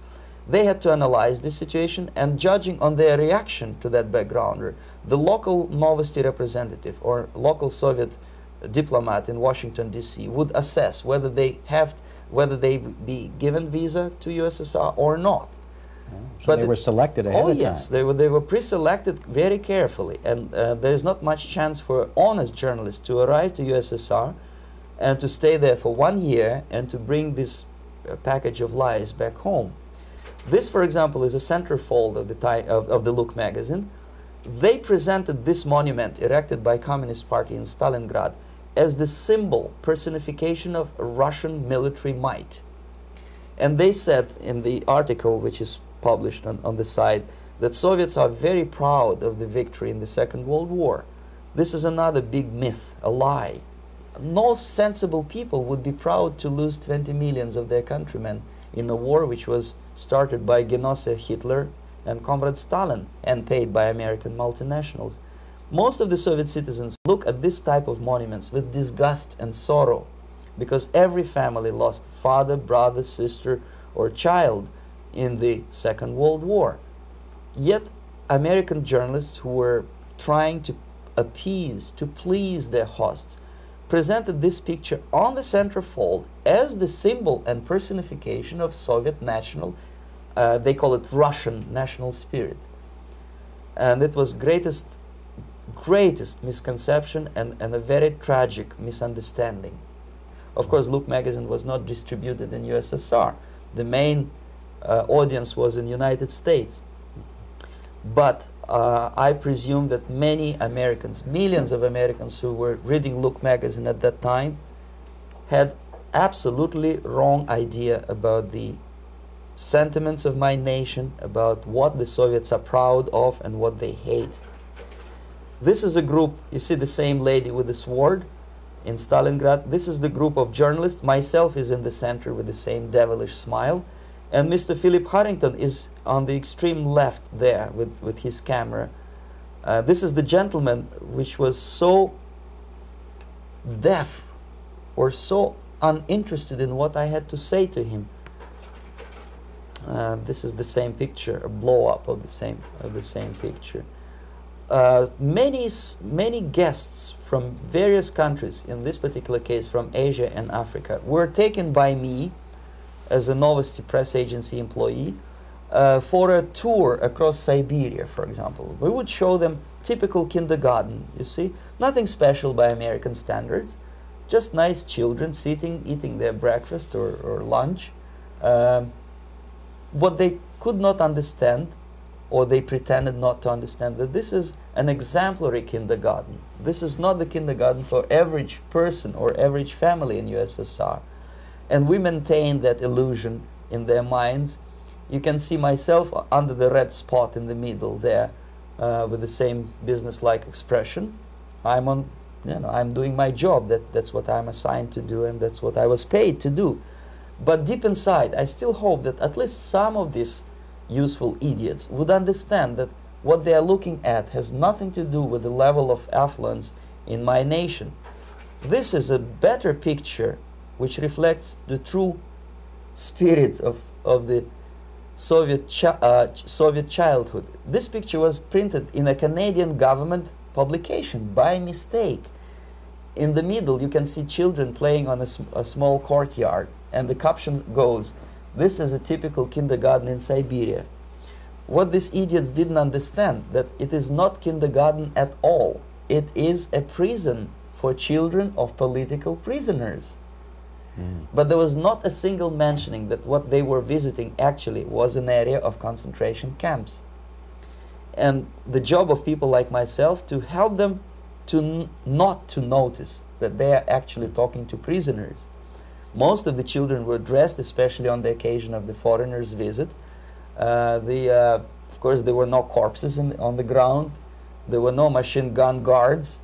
They had to analyze this situation and judging on their reaction to that backgrounder, the local Novosti representative or local Soviet diplomat in Washington D.C. would assess whether they have whether they be given visa to USSR or not. So but they were selected ahead oh of time. yes, they were, they were pre-selected very carefully, and uh, there is not much chance for honest journalists to arrive to USSR and to stay there for one year and to bring this uh, package of lies back home. This, for example, is a centerfold of the, time, of, of the Look magazine. They presented this monument erected by Communist Party in Stalingrad as the symbol, personification of Russian military might. And they said in the article, which is published on, on the site that Soviets are very proud of the victory in the Second World War. This is another big myth, a lie. No sensible people would be proud to lose 20 millions of their countrymen in a war which was started by Genosse Hitler and Comrade Stalin and paid by American multinationals. Most of the Soviet citizens look at this type of monuments with disgust and sorrow because every family lost father, brother, sister, or child in the Second World War. Yet, American journalists who were trying to appease, to please their hosts, presented this picture on the centerfold as the symbol and personification of Soviet national, uh, they call it Russian national spirit. And it was greatest, greatest misconception and, and a very tragic misunderstanding. Of course, Look magazine was not distributed in USSR. The main uh, audience was in United States. But uh, I presume that many Americans, millions of Americans who were reading Look magazine at that time, had absolutely wrong idea about the sentiments of my nation, about what the Soviets are proud of and what they hate. This is a group, you see the same lady with the sword in Stalingrad. This is the group of journalists. Myself is in the center with the same devilish smile. And Mr. Philip Harrington is on the extreme left there with, with his camera. Uh, this is the gentleman which was so deaf or so uninterested in what I had to say to him. Uh, this is the same picture, a blow up of the same of the same picture. Uh, many many guests from various countries, in this particular case from Asia and Africa, were taken by me as a Novosti press agency employee uh, for a tour across Siberia, for example. We would show them typical kindergarten, you see, nothing special by American standards, just nice children sitting, eating their breakfast or, or lunch. Um, what they could not understand, or they pretended not to understand, that this is an exemplary kindergarten. This is not the kindergarten for average person or average family in USSR. And we maintain that illusion in their minds. You can see myself under the red spot in the middle there uh, with the same business-like expression. I'm on, you know, I'm doing my job. That, that's what I'm assigned to do and that's what I was paid to do. But deep inside, I still hope that at least some of these useful idiots would understand that what they are looking at has nothing to do with the level of affluence in my nation. This is a better picture which reflects the true spirit of, of the Soviet, chi- uh, Soviet childhood. This picture was printed in a Canadian government publication by mistake. In the middle, you can see children playing on a, sm- a small courtyard, and the caption goes, This is a typical kindergarten in Siberia. What these idiots didn't understand that it is not kindergarten at all. It is a prison for children of political prisoners. But there was not a single mentioning that what they were visiting actually was an area of concentration camps. And the job of people like myself to help them to n- not to notice that they are actually talking to prisoners. Most of the children were dressed, especially on the occasion of the foreigners' visit. Uh, the, uh, of course, there were no corpses in, on the ground. There were no machine gun guards,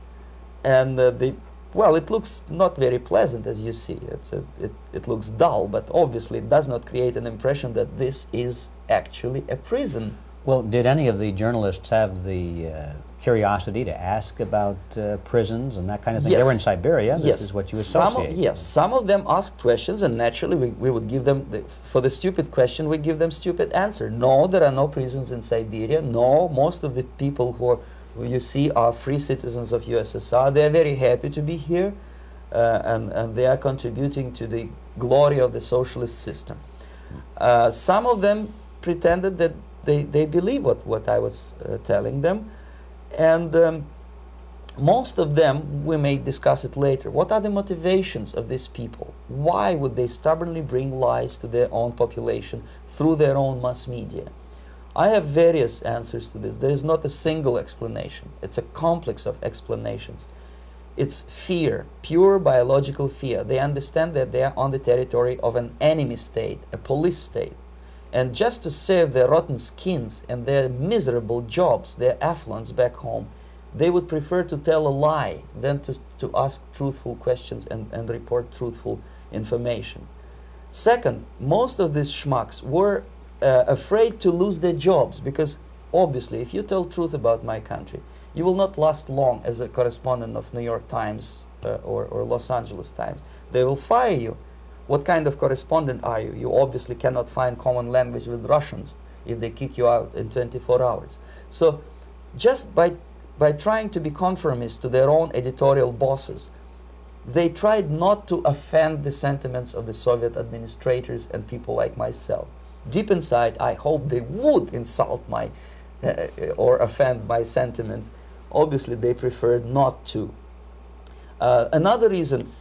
and uh, the well, it looks not very pleasant as you see. It's a, it, it looks dull, but obviously it does not create an impression that this is actually a prison. Well, did any of the journalists have the uh, curiosity to ask about uh, prisons and that kind of thing? Yes. They were in Siberia. This yes. is what you Some associate. of, yes, some of them asked questions, and naturally we, we would give them, the, for the stupid question, we give them stupid answer. No, there are no prisons in Siberia. No, most of the people who, are, you see are free citizens of USSR. They are very happy to be here, uh, and, and they are contributing to the glory of the socialist system. Uh, some of them pretended that they, they believe what, what I was uh, telling them, and um, most of them, we may discuss it later. What are the motivations of these people? Why would they stubbornly bring lies to their own population through their own mass media? I have various answers to this. There is not a single explanation, it's a complex of explanations. It's fear, pure biological fear. They understand that they are on the territory of an enemy state, a police state. And just to save their rotten skins and their miserable jobs, their affluence back home, they would prefer to tell a lie than to, to ask truthful questions and, and report truthful information. Second, most of these schmucks were uh, afraid to lose their jobs because obviously, if you tell truth about my country, you will not last long as a correspondent of New York Times uh, or, or Los Angeles Times. They will fire you. What kind of correspondent are you? You obviously cannot find common language with Russians if they kick you out in 24 hours. So, just by, by trying to be conformist to their own editorial bosses, they tried not to offend the sentiments of the Soviet administrators and people like myself. Deep inside, I hope they would insult my uh, or offend my sentiments. Obviously, they preferred not to. Uh, another reason,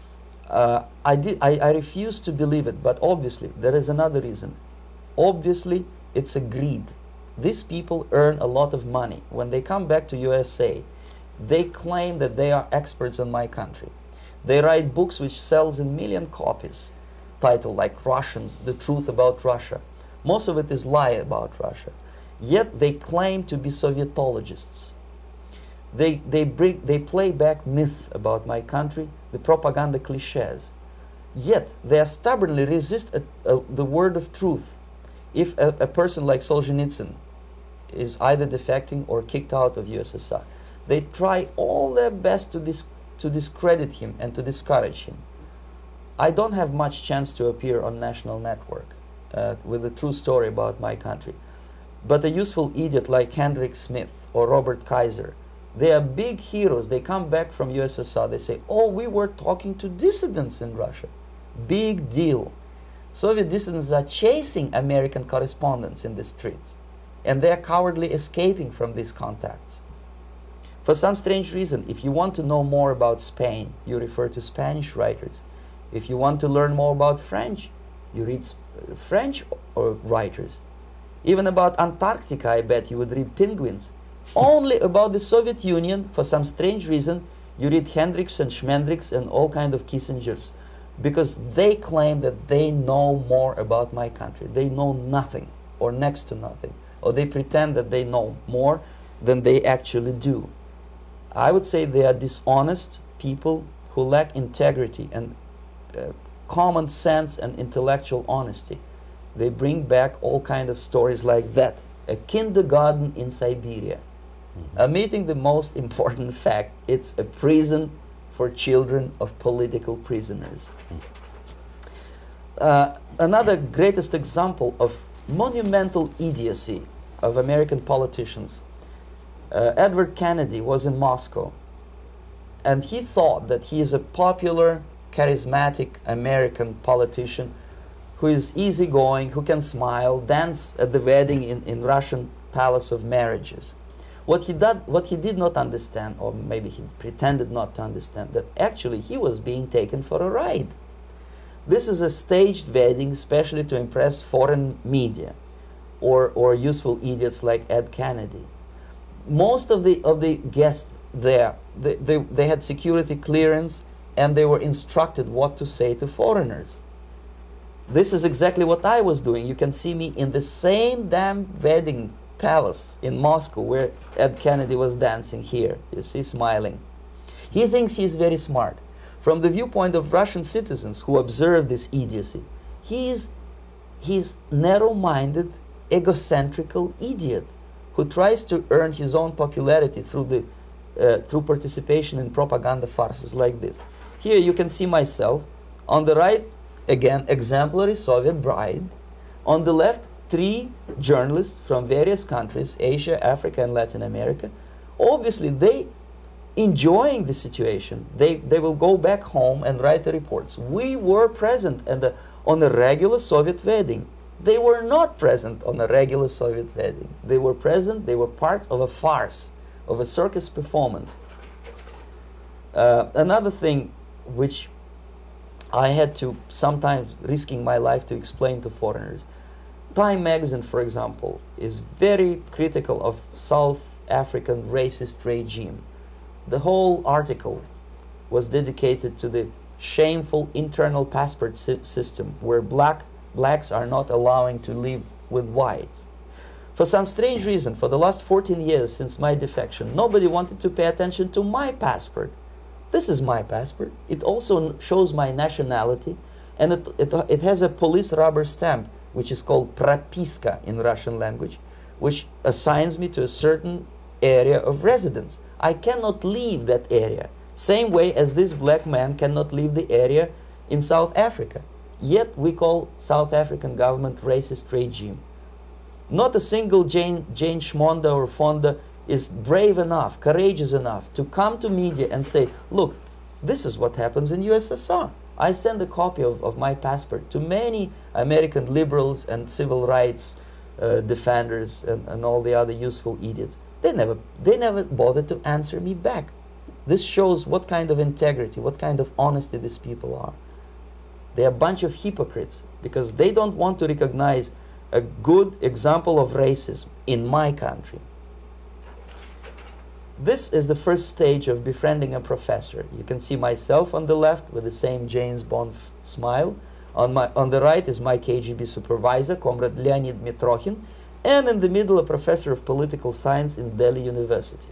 uh, I, did, I, I refuse to believe it, but obviously, there is another reason. Obviously, it's a greed. These people earn a lot of money. When they come back to USA, they claim that they are experts on my country. They write books which sells in million copies, titled like Russians, The Truth About Russia. Most of it is lie about Russia. Yet they claim to be Sovietologists. They, they, bring, they play back myth about my country, the propaganda cliches. Yet they stubbornly resist a, a, the word of truth. If a, a person like Solzhenitsyn is either defecting or kicked out of USSR, they try all their best to, dis- to discredit him and to discourage him. I don't have much chance to appear on national network uh, with a true story about my country. But a useful idiot like Hendrik Smith or Robert Kaiser, they are big heroes. They come back from USSR. They say, "Oh, we were talking to dissidents in Russia." Big deal. Soviet dissidents are chasing American correspondents in the streets, and they are cowardly escaping from these contacts. For some strange reason, if you want to know more about Spain, you refer to Spanish writers. If you want to learn more about French, you read French or writers. Even about Antarctica, I bet you would read Penguins. Only about the Soviet Union, for some strange reason, you read Hendricks and Schmendricks and all kind of Kissingers because they claim that they know more about my country. They know nothing or next to nothing. Or they pretend that they know more than they actually do. I would say they are dishonest people who lack integrity and uh, common sense and intellectual honesty. They bring back all kind of stories like that. A kindergarten in Siberia. Mm-hmm. Omitting the most important fact, it's a prison for children of political prisoners. Mm-hmm. Uh, another greatest example of monumental idiocy of American politicians. Uh, Edward Kennedy was in Moscow, and he thought that he is a popular, charismatic American politician who is easygoing, who can smile, dance at the wedding in, in Russian palace of marriages. What he, did, what he did not understand, or maybe he pretended not to understand, that actually he was being taken for a ride. This is a staged wedding, especially to impress foreign media or, or useful idiots like Ed Kennedy. Most of the, of the guests there, they, they, they had security clearance and they were instructed what to say to foreigners. This is exactly what I was doing. You can see me in the same damn wedding palace in Moscow where Ed Kennedy was dancing here. You see, smiling. He thinks he's very smart. From the viewpoint of Russian citizens who observe this idiocy, he is he's narrow-minded, egocentrical idiot who tries to earn his own popularity through the uh, through participation in propaganda farces like this. Here you can see myself on the right again exemplary Soviet bride, on the left three journalists from various countries, Asia, Africa, and Latin America. Obviously, they enjoying the situation. They, they will go back home and write the reports. We were present and on a regular Soviet wedding. They were not present on a regular Soviet wedding. They were present, they were parts of a farce, of a circus performance. Uh, another thing which I had to sometimes risking my life to explain to foreigners Time magazine, for example, is very critical of South African racist regime. The whole article was dedicated to the shameful internal passport si system where black blacks are not allowing to live with whites. For some strange reason, for the last 14 years since my defection, nobody wanted to pay attention to my passport. This is my passport. It also shows my nationality, and it, it, it has a police rubber stamp which is called propiska in Russian language, which assigns me to a certain area of residence. I cannot leave that area, same way as this black man cannot leave the area in South Africa. Yet we call South African government racist regime. Not a single Jane, Jane Schmonda or Fonda is brave enough, courageous enough to come to media and say, look, this is what happens in USSR. I send a copy of, of my passport to many American liberals and civil rights uh, defenders and, and all the other useful idiots. They never, they never bothered to answer me back. This shows what kind of integrity, what kind of honesty these people are. They're a bunch of hypocrites because they don't want to recognize a good example of racism in my country. This is the first stage of befriending a professor. You can see myself on the left with the same James Bond smile. On, my, on the right is my KGB supervisor, Comrade Leonid Mitrokhin, and in the middle, a professor of political science in Delhi University.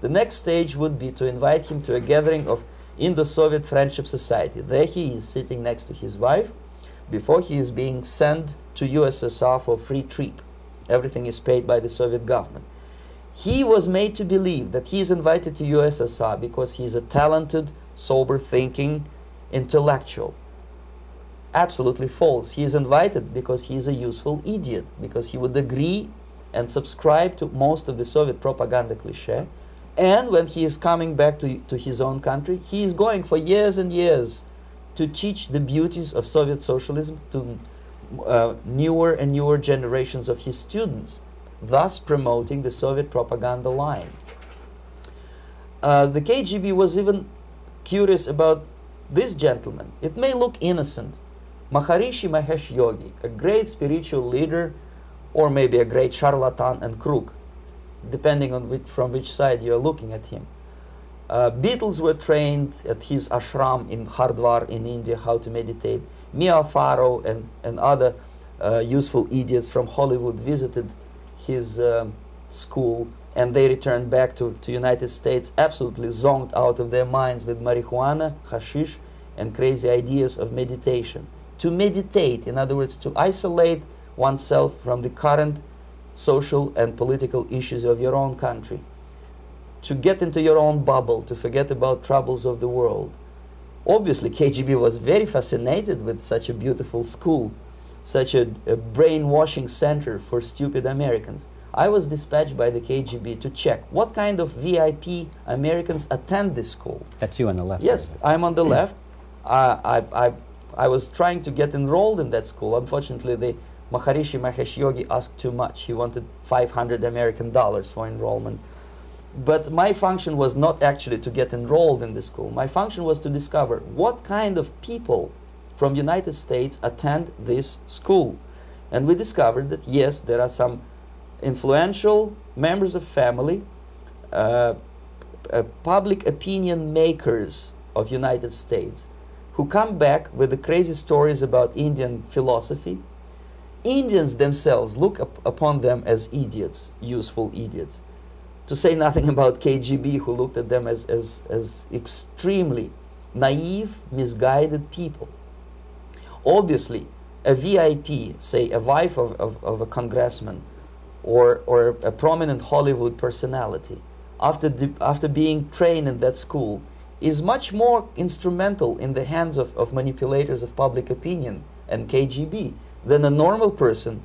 The next stage would be to invite him to a gathering of Indo-Soviet Friendship Society. There he is sitting next to his wife before he is being sent to USSR for free trip. Everything is paid by the Soviet government. He was made to believe that he is invited to USSR because he is a talented, sober thinking intellectual. Absolutely false. He is invited because he is a useful idiot, because he would agree and subscribe to most of the Soviet propaganda cliche. And when he is coming back to, to his own country, he is going for years and years to teach the beauties of Soviet socialism to uh, newer and newer generations of his students thus promoting the Soviet propaganda line. uh, the KGB was even curious about this gentleman. It may look innocent. Maharishi Mahesh Yogi, a great spiritual leader, or maybe a great charlatan and crook, depending on which, from which side you are looking at him. Uh, Beatles were trained at his ashram in Hardwar in India how to meditate. Mia Farrow and, and other uh, useful idiots from Hollywood visited his um, school and they returned back to, to United States absolutely zonked out of their minds with marijuana, hashish, and crazy ideas of meditation. To meditate, in other words, to isolate oneself from the current social and political issues of your own country. To get into your own bubble, to forget about troubles of the world. Obviously, KGB was very fascinated with such a beautiful school, such a, a brainwashing center for stupid Americans. I was dispatched by the KGB to check what kind of VIP Americans attend this school. That's you on the left. Yes, there. I'm on the left. I, I, I was trying to get enrolled in that school. Unfortunately, the Maharishi Mahesh Yogi asked too much. He wanted 500 American dollars for enrollment. But my function was not actually to get enrolled in the school. My function was to discover what kind of people from United States attend this school. And we discovered that yes, there are some influential members of family, uh, uh, public opinion makers of United States who come back with the crazy stories about Indian philosophy. Indians themselves look up upon them as idiots, useful idiots. To say nothing about KGB, who looked at them as, as, as extremely naive, misguided people. Obviously, a VIP, say a wife of, of, of a congressman, or, or a prominent Hollywood personality, after, after being trained in that school, is much more instrumental in the hands of, of manipulators of public opinion and KGB than a normal person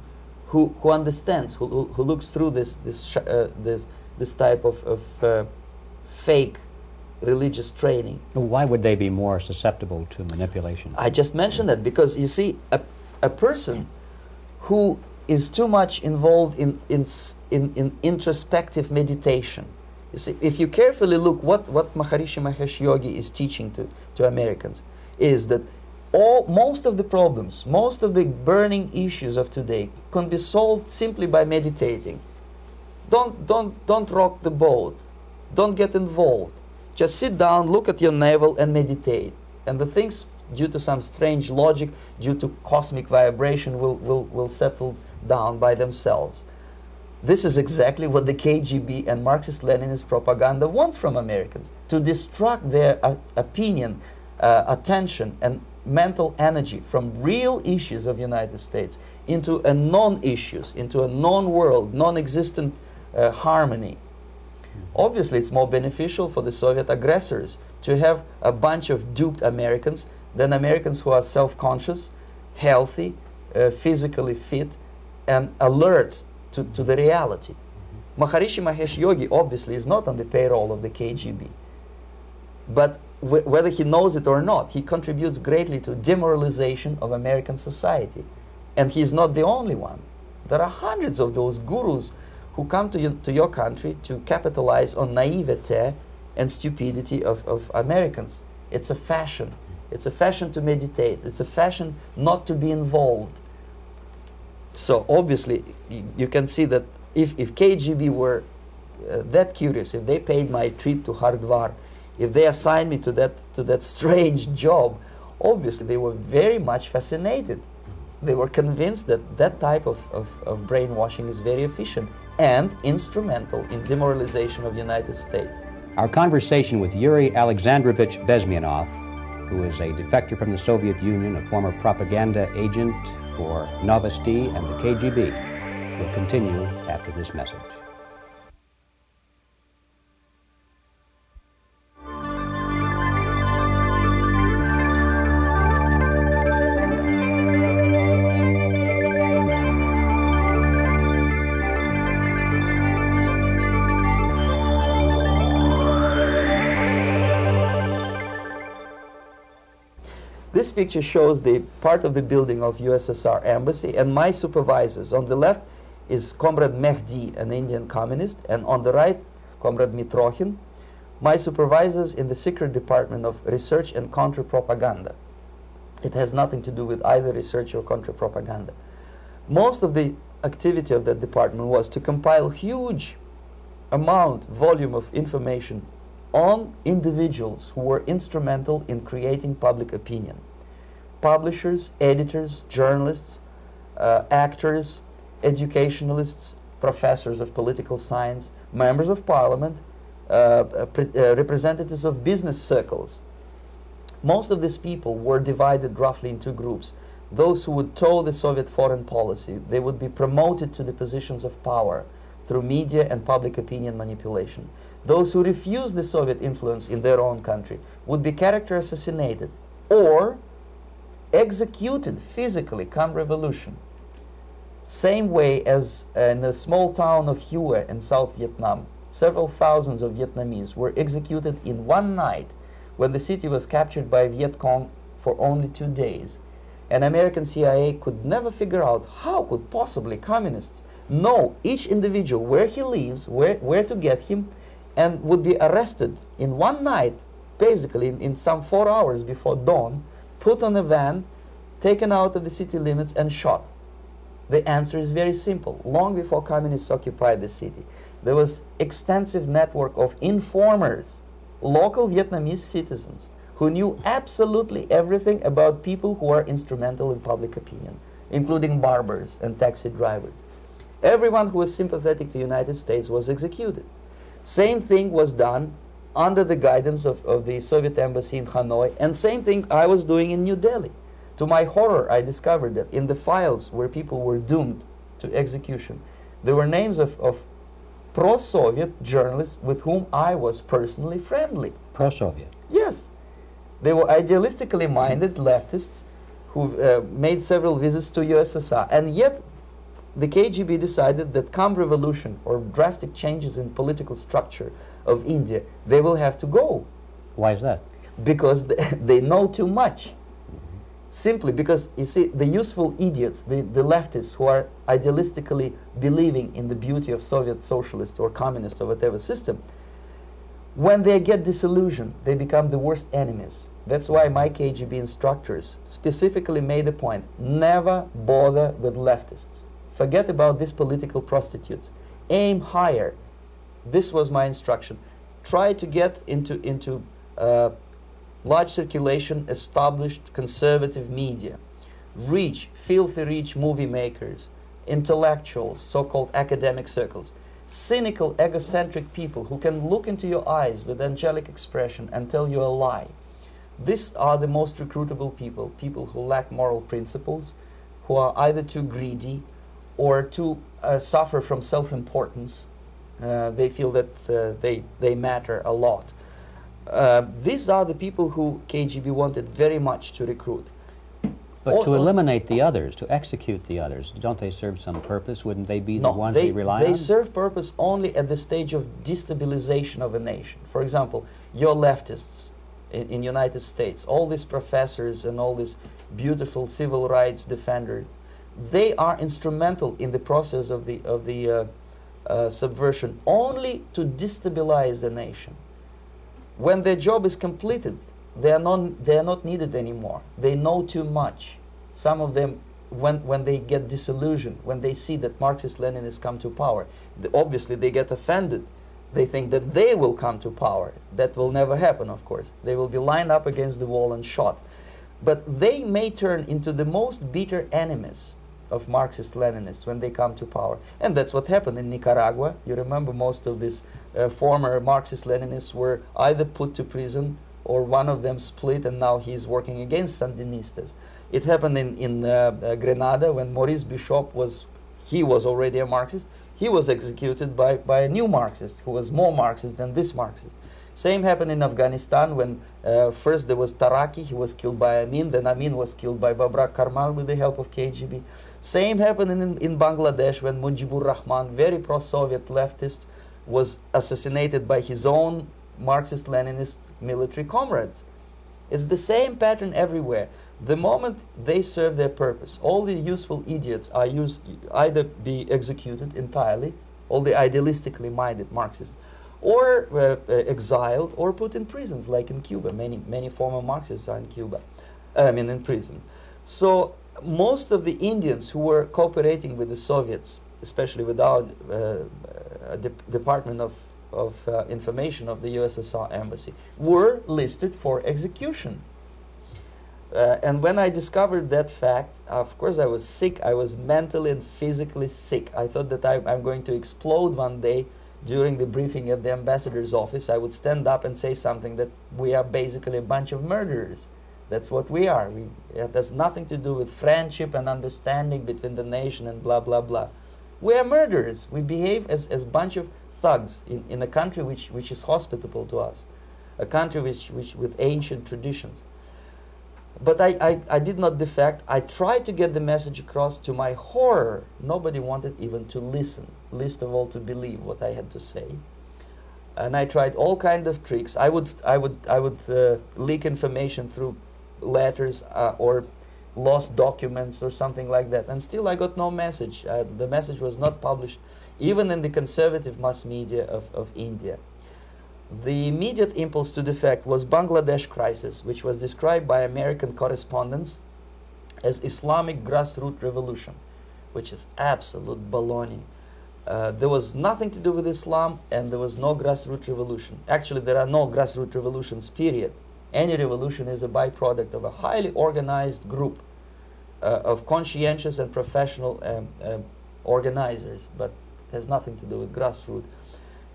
who, who understands, who, who, who looks through this, this, uh, this, this type of, of uh, fake religious training. Why would they be more susceptible to manipulation? I just mentioned that because you see, a, a person who is too much involved in, in, in, in introspective meditation. You see, if you carefully look what, what Maharishi Mahesh Yogi is teaching to, to Americans, is that all, most of the problems, most of the burning issues of today can be solved simply by meditating. Don't, don't, don't rock the boat. Don't get involved. Just sit down, look at your navel, and meditate. And the things, due to some strange logic, due to cosmic vibration, will, will, will settle down by themselves. This is exactly what the KGB and Marxist Leninist propaganda wants from Americans to distract their uh, opinion, uh, attention, and mental energy from real issues of United States into a non-issues, into a non-world, non-existent uh, harmony. Obviously, it's more beneficial for the Soviet aggressors to have a bunch of duped Americans than Americans who are self-conscious, healthy, uh, physically fit, and alert to, to the reality. Maharishi Mahesh Yogi obviously is not on the payroll of the KGB. But wh whether he knows it or not, he contributes greatly to demoralization of American society. And he's not the only one. There are hundreds of those gurus who come to, you, to your country to capitalize on naivete and stupidity of, of Americans. It's a fashion. It's a fashion to meditate. It's a fashion not to be involved. So obviously, you can see that if, if KGB were uh, that curious, if they paid my trip to Hardwar, if they assigned me to that, to that strange job, obviously they were very much fascinated. They were convinced that that type of, of, of brainwashing is very efficient and instrumental in demoralization of the United States. Our conversation with Yuri Alexandrovich Bezmenov, who is a defector from the Soviet Union, a former propaganda agent for Novosti and the KGB, will continue after this message. Picture shows the part of the building of USSR embassy and my supervisors. On the left is Comrade Mehdi, an Indian communist, and on the right, Comrade Mitrokhin. my supervisors in the secret department of research and counter-propaganda. It has nothing to do with either research or counter-propaganda. Most of the activity of that department was to compile huge amount, volume of information on individuals who were instrumental in creating public opinion. Publishers, editors, journalists, uh, actors, educationalists, professors of political science, members of parliament, uh, uh, uh, representatives of business circles. Most of these people were divided roughly into groups. Those who would toe the Soviet foreign policy, they would be promoted to the positions of power through media and public opinion manipulation. Those who refused the Soviet influence in their own country would be character assassinated or executed physically come revolution. Same way as uh, in the small town of Hue in South Vietnam, several thousands of Vietnamese were executed in one night when the city was captured by Viet Cong for only two days. And American CIA could never figure out how could possibly communists know each individual where he lives, where, where to get him, and would be arrested in one night, basically in, in some four hours before dawn, put on a van, taken out of the city limits, and shot. The answer is very simple. Long before communists occupied the city, there was extensive network of informers, local Vietnamese citizens, who knew absolutely everything about people who are instrumental in public opinion, including barbers and taxi drivers. Everyone who was sympathetic to the United States was executed. Same thing was done under the guidance of, of the Soviet embassy in Hanoi, and same thing I was doing in New Delhi. To my horror, I discovered that in the files where people were doomed to execution, there were names of, of pro Soviet journalists with whom I was personally friendly. Pro Soviet? Yes. They were idealistically minded leftists who uh, made several visits to USSR, and yet the KGB decided that come revolution or drastic changes in political structure of India, they will have to go. Why is that? Because they know too much. Mm-hmm. Simply because, you see, the useful idiots, the, the leftists who are idealistically believing in the beauty of Soviet socialist or communist or whatever system, when they get disillusioned, they become the worst enemies. That's why my KGB instructors specifically made the point never bother with leftists. Forget about these political prostitutes. Aim higher. This was my instruction. Try to get into, into uh, large circulation, established conservative media. Reach, filthy rich movie makers, intellectuals, so called academic circles. Cynical, egocentric people who can look into your eyes with angelic expression and tell you a lie. These are the most recruitable people, people who lack moral principles, who are either too greedy or too uh, suffer from self-importance. Uh, they feel that uh, they, they matter a lot. Uh, these are the people who KGB wanted very much to recruit. But to eliminate the others, to execute the others, don't they serve some purpose? Wouldn't they be no, the ones they, they rely they on? They serve purpose only at the stage of destabilization of a nation. For example, your leftists in, in United States, all these professors and all these beautiful civil rights defenders, they are instrumental in the process of the, of the uh, uh, subversion only to destabilize the nation. When their job is completed, they are, not, they are not needed anymore. They know too much. Some of them, when, when they get disillusioned, when they see that Marxist Leninists come to power, the, obviously they get offended. They think that they will come to power. That will never happen, of course. They will be lined up against the wall and shot. But they may turn into the most bitter enemies of Marxist Leninists when they come to power. And that's what happened in Nicaragua. You remember most of these uh, former Marxist Leninists were either put to prison or one of them split and now he's working against Sandinistas. It happened in, in uh, uh, Grenada when Maurice Bishop was, he was already a Marxist. He was executed by, by a new Marxist who was more Marxist than this Marxist. Same happened in Afghanistan when uh, first there was Taraki, he was killed by Amin, then Amin was killed by Babrak Karmal with the help of KGB. Same happened in, in Bangladesh when Mujibur Rahman, very pro-Soviet leftist, was assassinated by his own Marxist-Leninist military comrades. It's the same pattern everywhere. The moment they serve their purpose, all the useful idiots are used, either be executed entirely, all the idealistically minded Marxists, or uh, uh, exiled or put in prisons, like in Cuba. Many, many former Marxists are in Cuba, I mean, in prison. So most of the Indians who were cooperating with the Soviets, especially with our uh, uh, de Department of, of uh, Information of the USSR Embassy, were listed for execution. Uh, and when I discovered that fact, of course, I was sick. I was mentally and physically sick. I thought that I, I'm going to explode one day during the briefing at the ambassador's office. I would stand up and say something that we are basically a bunch of murderers. That's what we are. We, it has nothing to do with friendship and understanding between the nation and blah, blah, blah. We are murderers. We behave as a bunch of thugs in, in a country which, which is hospitable to us, a country which, which, with ancient traditions. But I, I, I did not defect. I tried to get the message across. To my horror, nobody wanted even to listen, least of all to believe what I had to say. And I tried all kind of tricks. I would, I would, I would uh, leak information through letters uh, or lost documents or something like that. And still, I got no message. Uh, the message was not published, even in the conservative mass media of, of India. The immediate impulse to defect was Bangladesh crisis, which was described by American correspondents as Islamic grassroots revolution, which is absolute baloney. Uh, there was nothing to do with Islam, and there was no grassroots revolution. Actually, there are no grassroots revolutions. Period. Any revolution is a byproduct of a highly organized group uh, of conscientious and professional um, uh, organizers, but has nothing to do with grassroots.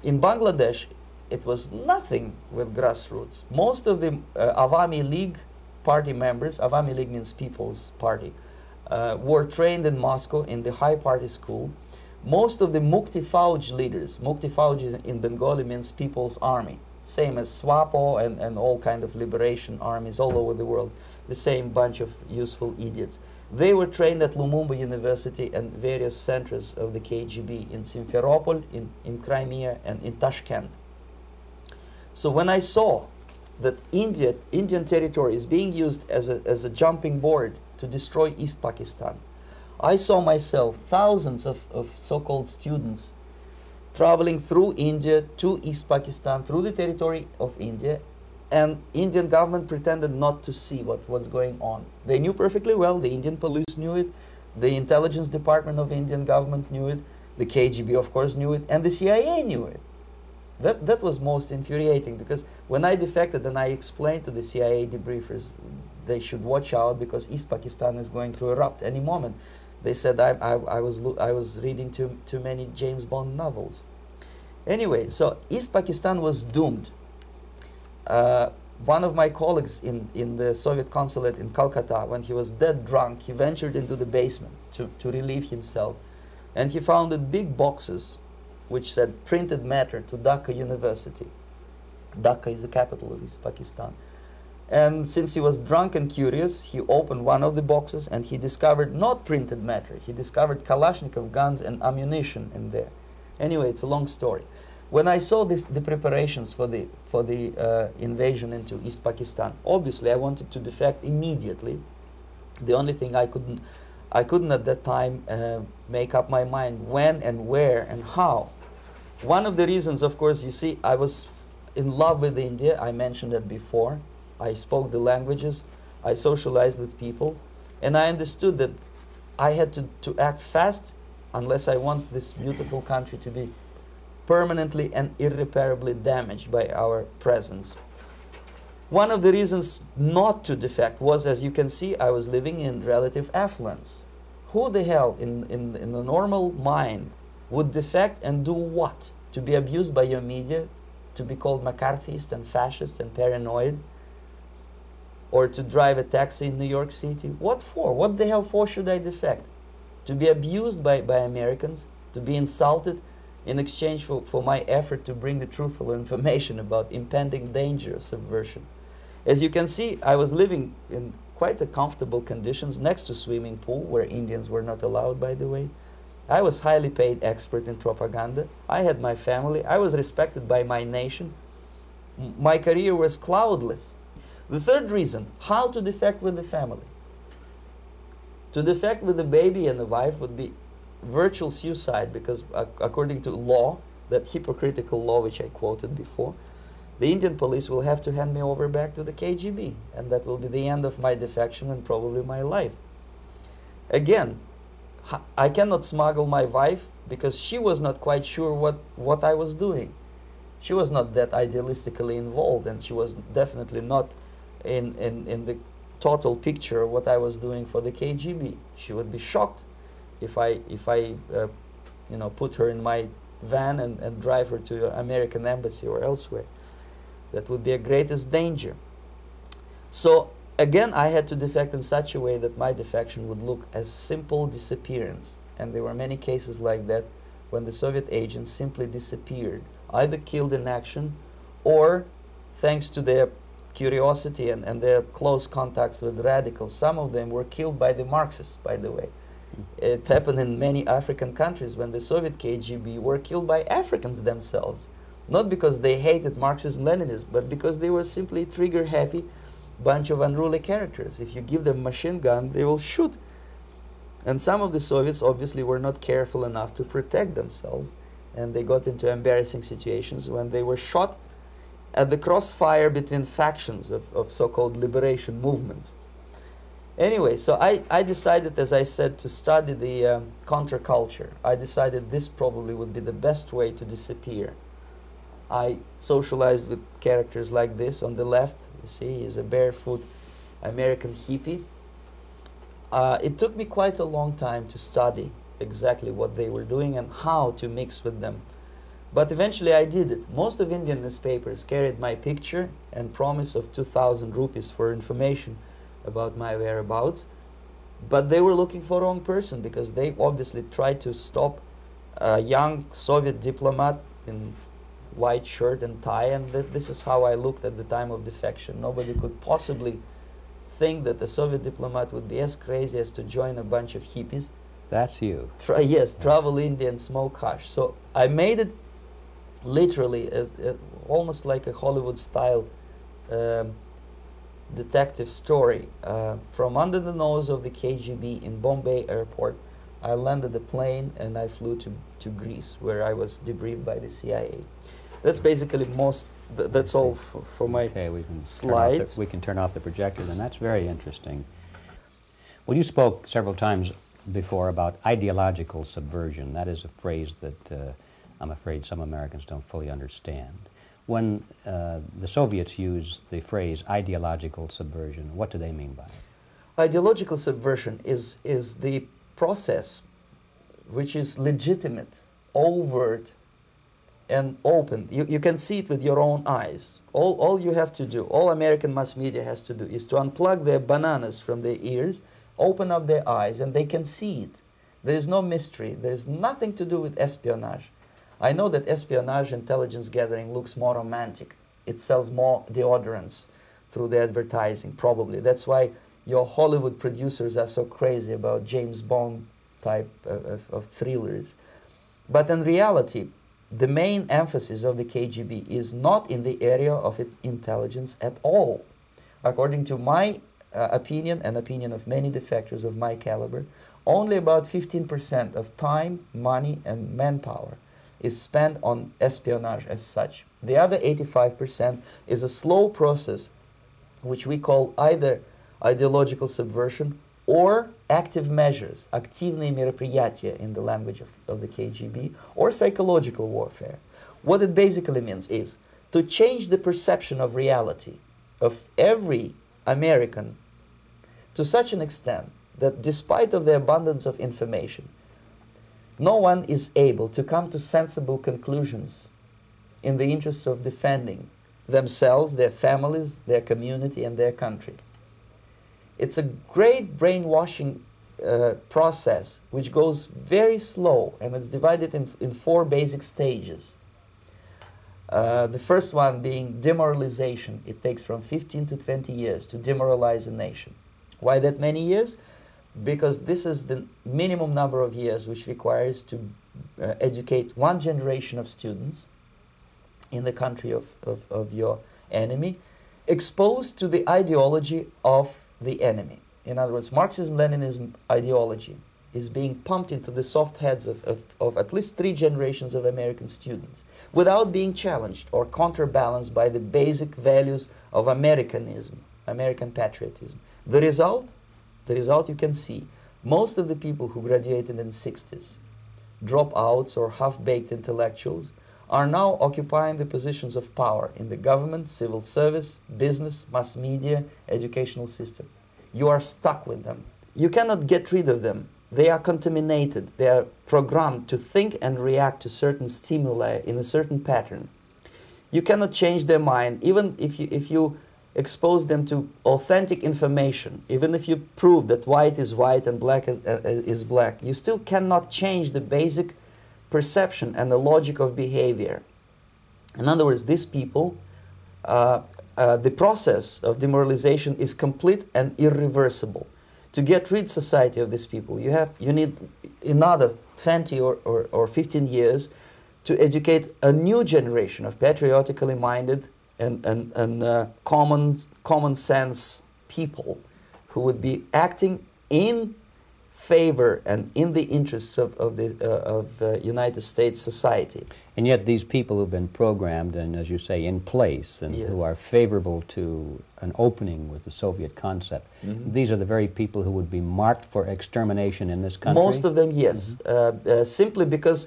In Bangladesh, it was nothing with grassroots. Most of the uh, Awami League party members, Awami League means People's Party, uh, were trained in Moscow in the high party school. Most of the Mukti Fauj leaders, Mukti Fauj in Bengali means People's Army, same as SWAPO and, and all kind of liberation armies all over the world, the same bunch of useful idiots. They were trained at Lumumba University and various centers of the KGB in Simferopol, in, in Crimea, and in Tashkent. So when I saw that India, Indian territory is being used as a, as a jumping board to destroy East Pakistan, I saw myself thousands of, of so-called students traveling through India to East Pakistan, through the territory of India, and Indian government pretended not to see what was going on. They knew perfectly well, the Indian police knew it, the intelligence department of Indian government knew it, the KGB of course knew it, and the CIA knew it. That, that was most infuriating because when I defected and I explained to the CIA debriefers they should watch out because East Pakistan is going to erupt any moment, they said I, I, I was, I was reading too, too many James Bond novels. Anyway, so East Pakistan was doomed. Uh, one of my colleagues in, in the Soviet consulate in Calcutta, when he was dead drunk, he ventured into the basement to, to relieve himself. And he found that big boxes which said printed matter to Dhaka University. Dhaka is the capital of East Pakistan. And since he was drunk and curious, he opened one of the boxes and he discovered not printed matter. He discovered Kalashnikov guns and ammunition in there. Anyway, it's a long story. When I saw the, the preparations for the, for the uh, invasion into East Pakistan, obviously I wanted to defect immediately. The only thing I couldn't, I couldn't at that time uh, make up my mind when and where and how. One of the reasons, of course, you see, I was in love with India. I mentioned that before. I spoke the languages. I socialized with people. And I understood that I had to, to act fast unless I want this beautiful country to be permanently and irreparably damaged by our presence. One of the reasons not to defect was, as you can see, I was living in relative affluence. Who the hell in, in, in the normal mind would defect and do what? To be abused by your media, to be called McCarthyist and fascist and paranoid, or to drive a taxi in New York City? What for? What the hell for should I defect? To be abused by, by Americans, to be insulted in exchange for, for my effort to bring the truthful information about impending danger of subversion. As you can see, I was living in quite a comfortable conditions next to swimming pool where Indians were not allowed, by the way. I was highly paid expert in propaganda. I had my family. I was respected by my nation. My career was cloudless. The third reason, how to defect with the family. To defect with the baby and the wife would be virtual suicide because according to law, that hypocritical law which I quoted before, the Indian police will have to hand me over back to the KGB, and that will be the end of my defection and probably my life. Again, I cannot smuggle my wife because she was not quite sure what, what I was doing. She was not that idealistically involved, and she was definitely not in, in, in the total picture of what I was doing for the KGB. She would be shocked if I, if I uh, you know, put her in my van and, and drive her to American embassy or elsewhere. That would be a greatest danger. So again, I had to defect in such a way that my defection would look as simple disappearance. And there were many cases like that when the Soviet agents simply disappeared, either killed in action or thanks to their curiosity and, and their close contacts with radicals. Some of them were killed by the Marxists, by the way. It happened in many African countries when the Soviet KGB were killed by Africans themselves. Not because they hated Marxism Leninism, but because they were simply trigger happy bunch of unruly characters. If you give them machine gun, they will shoot. And some of the Soviets obviously were not careful enough to protect themselves, and they got into embarrassing situations when they were shot at the crossfire between factions of, of so called liberation movements. Anyway, so I, I decided, as I said, to study the um, counterculture. I decided this probably would be the best way to disappear. I socialized with characters like this on the left. You see, he's a barefoot American hippie. Uh, it took me quite a long time to study exactly what they were doing and how to mix with them. But eventually I did it. Most of Indian newspapers carried my picture and promise of 2,000 rupees for information about my whereabouts. But they were looking for the wrong person because they obviously tried to stop a young Soviet diplomat in white shirt and tie, and th- this is how I looked at the time of defection. Nobody could possibly think that a Soviet diplomat would be as crazy as to join a bunch of hippies. That's you. Tra- yes, yeah. travel India and smoke hash. So I made it literally a, a, almost like a Hollywood style um, detective story. Uh, from under the nose of the KGB in Bombay airport, I landed the plane and I flew to, to Greece, where I was debriefed by the CIA. That's basically most. Th- that's all for, for my okay, we can slides. The, we can turn off the projector. and that's very interesting. Well, you spoke several times before about ideological subversion. That is a phrase that uh, I'm afraid some Americans don't fully understand. When uh, the Soviets use the phrase ideological subversion, what do they mean by it? Ideological subversion is, is the process which is legitimate, overt, and open. You, you can see it with your own eyes. All, all you have to do, all American mass media has to do, is to unplug their bananas from their ears, open up their eyes, and they can see it. There is no mystery. There is nothing to do with espionage. I know that espionage intelligence gathering looks more romantic. It sells more deodorants through the advertising, probably. That's why your Hollywood producers are so crazy about James Bond type of, of, of thrillers. But in reality, the main emphasis of the KGB is not in the area of intelligence at all. According to my uh, opinion and opinion of many defectors of my caliber, only about 15% of time, money, and manpower is spent on espionage as such. The other 85% is a slow process which we call either ideological subversion or active measures, активные мероприятия in the language of, of the KGB, or psychological warfare. What it basically means is to change the perception of reality of every American to such an extent that despite of the abundance of information, no one is able to come to sensible conclusions in the interests of defending themselves, their families, their community, and their country. It's a great brainwashing uh, process which goes very slow and it's divided in, in four basic stages. Uh, the first one being demoralization. It takes from 15 to 20 years to demoralize a nation. Why that many years? Because this is the minimum number of years which requires to uh, educate one generation of students in the country of, of, of your enemy, exposed to the ideology of the enemy. In other words, Marxism Leninism ideology is being pumped into the soft heads of, of, of at least three generations of American students without being challenged or counterbalanced by the basic values of Americanism, American patriotism. The result, the result you can see, most of the people who graduated in the 60s, dropouts or half-baked intellectuals, are now occupying the positions of power in the government, civil service, business, mass media, educational system. You are stuck with them. You cannot get rid of them. They are contaminated. They are programmed to think and react to certain stimuli in a certain pattern. You cannot change their mind, even if you, if you expose them to authentic information, even if you prove that white is white and black is, uh, is black, you still cannot change the basic perception and the logic of behavior. In other words, these people, uh, uh, the process of demoralization is complete and irreversible. To get rid society of these people, you, have, you need another 20 or, or, or 15 years to educate a new generation of patriotically minded and, and, and uh, common, common sense people who would be acting in favor and in the interests of, of the uh, of uh, United States society. And yet, these people who've been programmed and, as you say, in place, and Yes. who are favorable to an opening with the Soviet concept, Mhm. these are the very people who would be marked for extermination in this country. Most of them, yes, uh, uh, simply because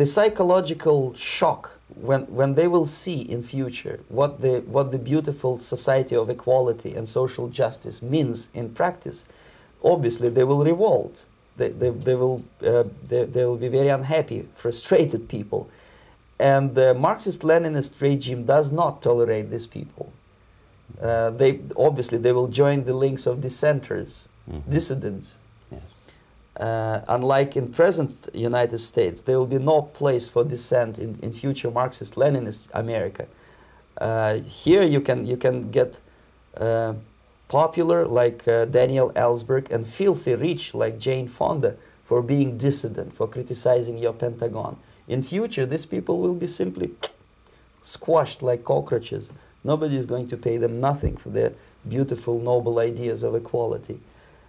the psychological shock when, when they will see in future what the, what the beautiful society of equality and social justice means in practice, obviously they will revolt. They, they, they, will, uh, they, they will be very unhappy, frustrated people. And the Marxist-Leninist regime does not tolerate these people. Uh, they, obviously, they will join the links of dissenters, Mhm. dissidents. Yes. Uh, unlike in present United States, there will be no place for dissent in, in future Marxist-Leninist America. Uh, here you can you can get uh, popular like uh, Daniel Ellsberg and filthy rich like Jane Fonda for being dissident, for criticizing your Pentagon. In future, these people will be simply squashed like cockroaches. Nobody is going to pay them nothing for their beautiful, noble ideas of equality.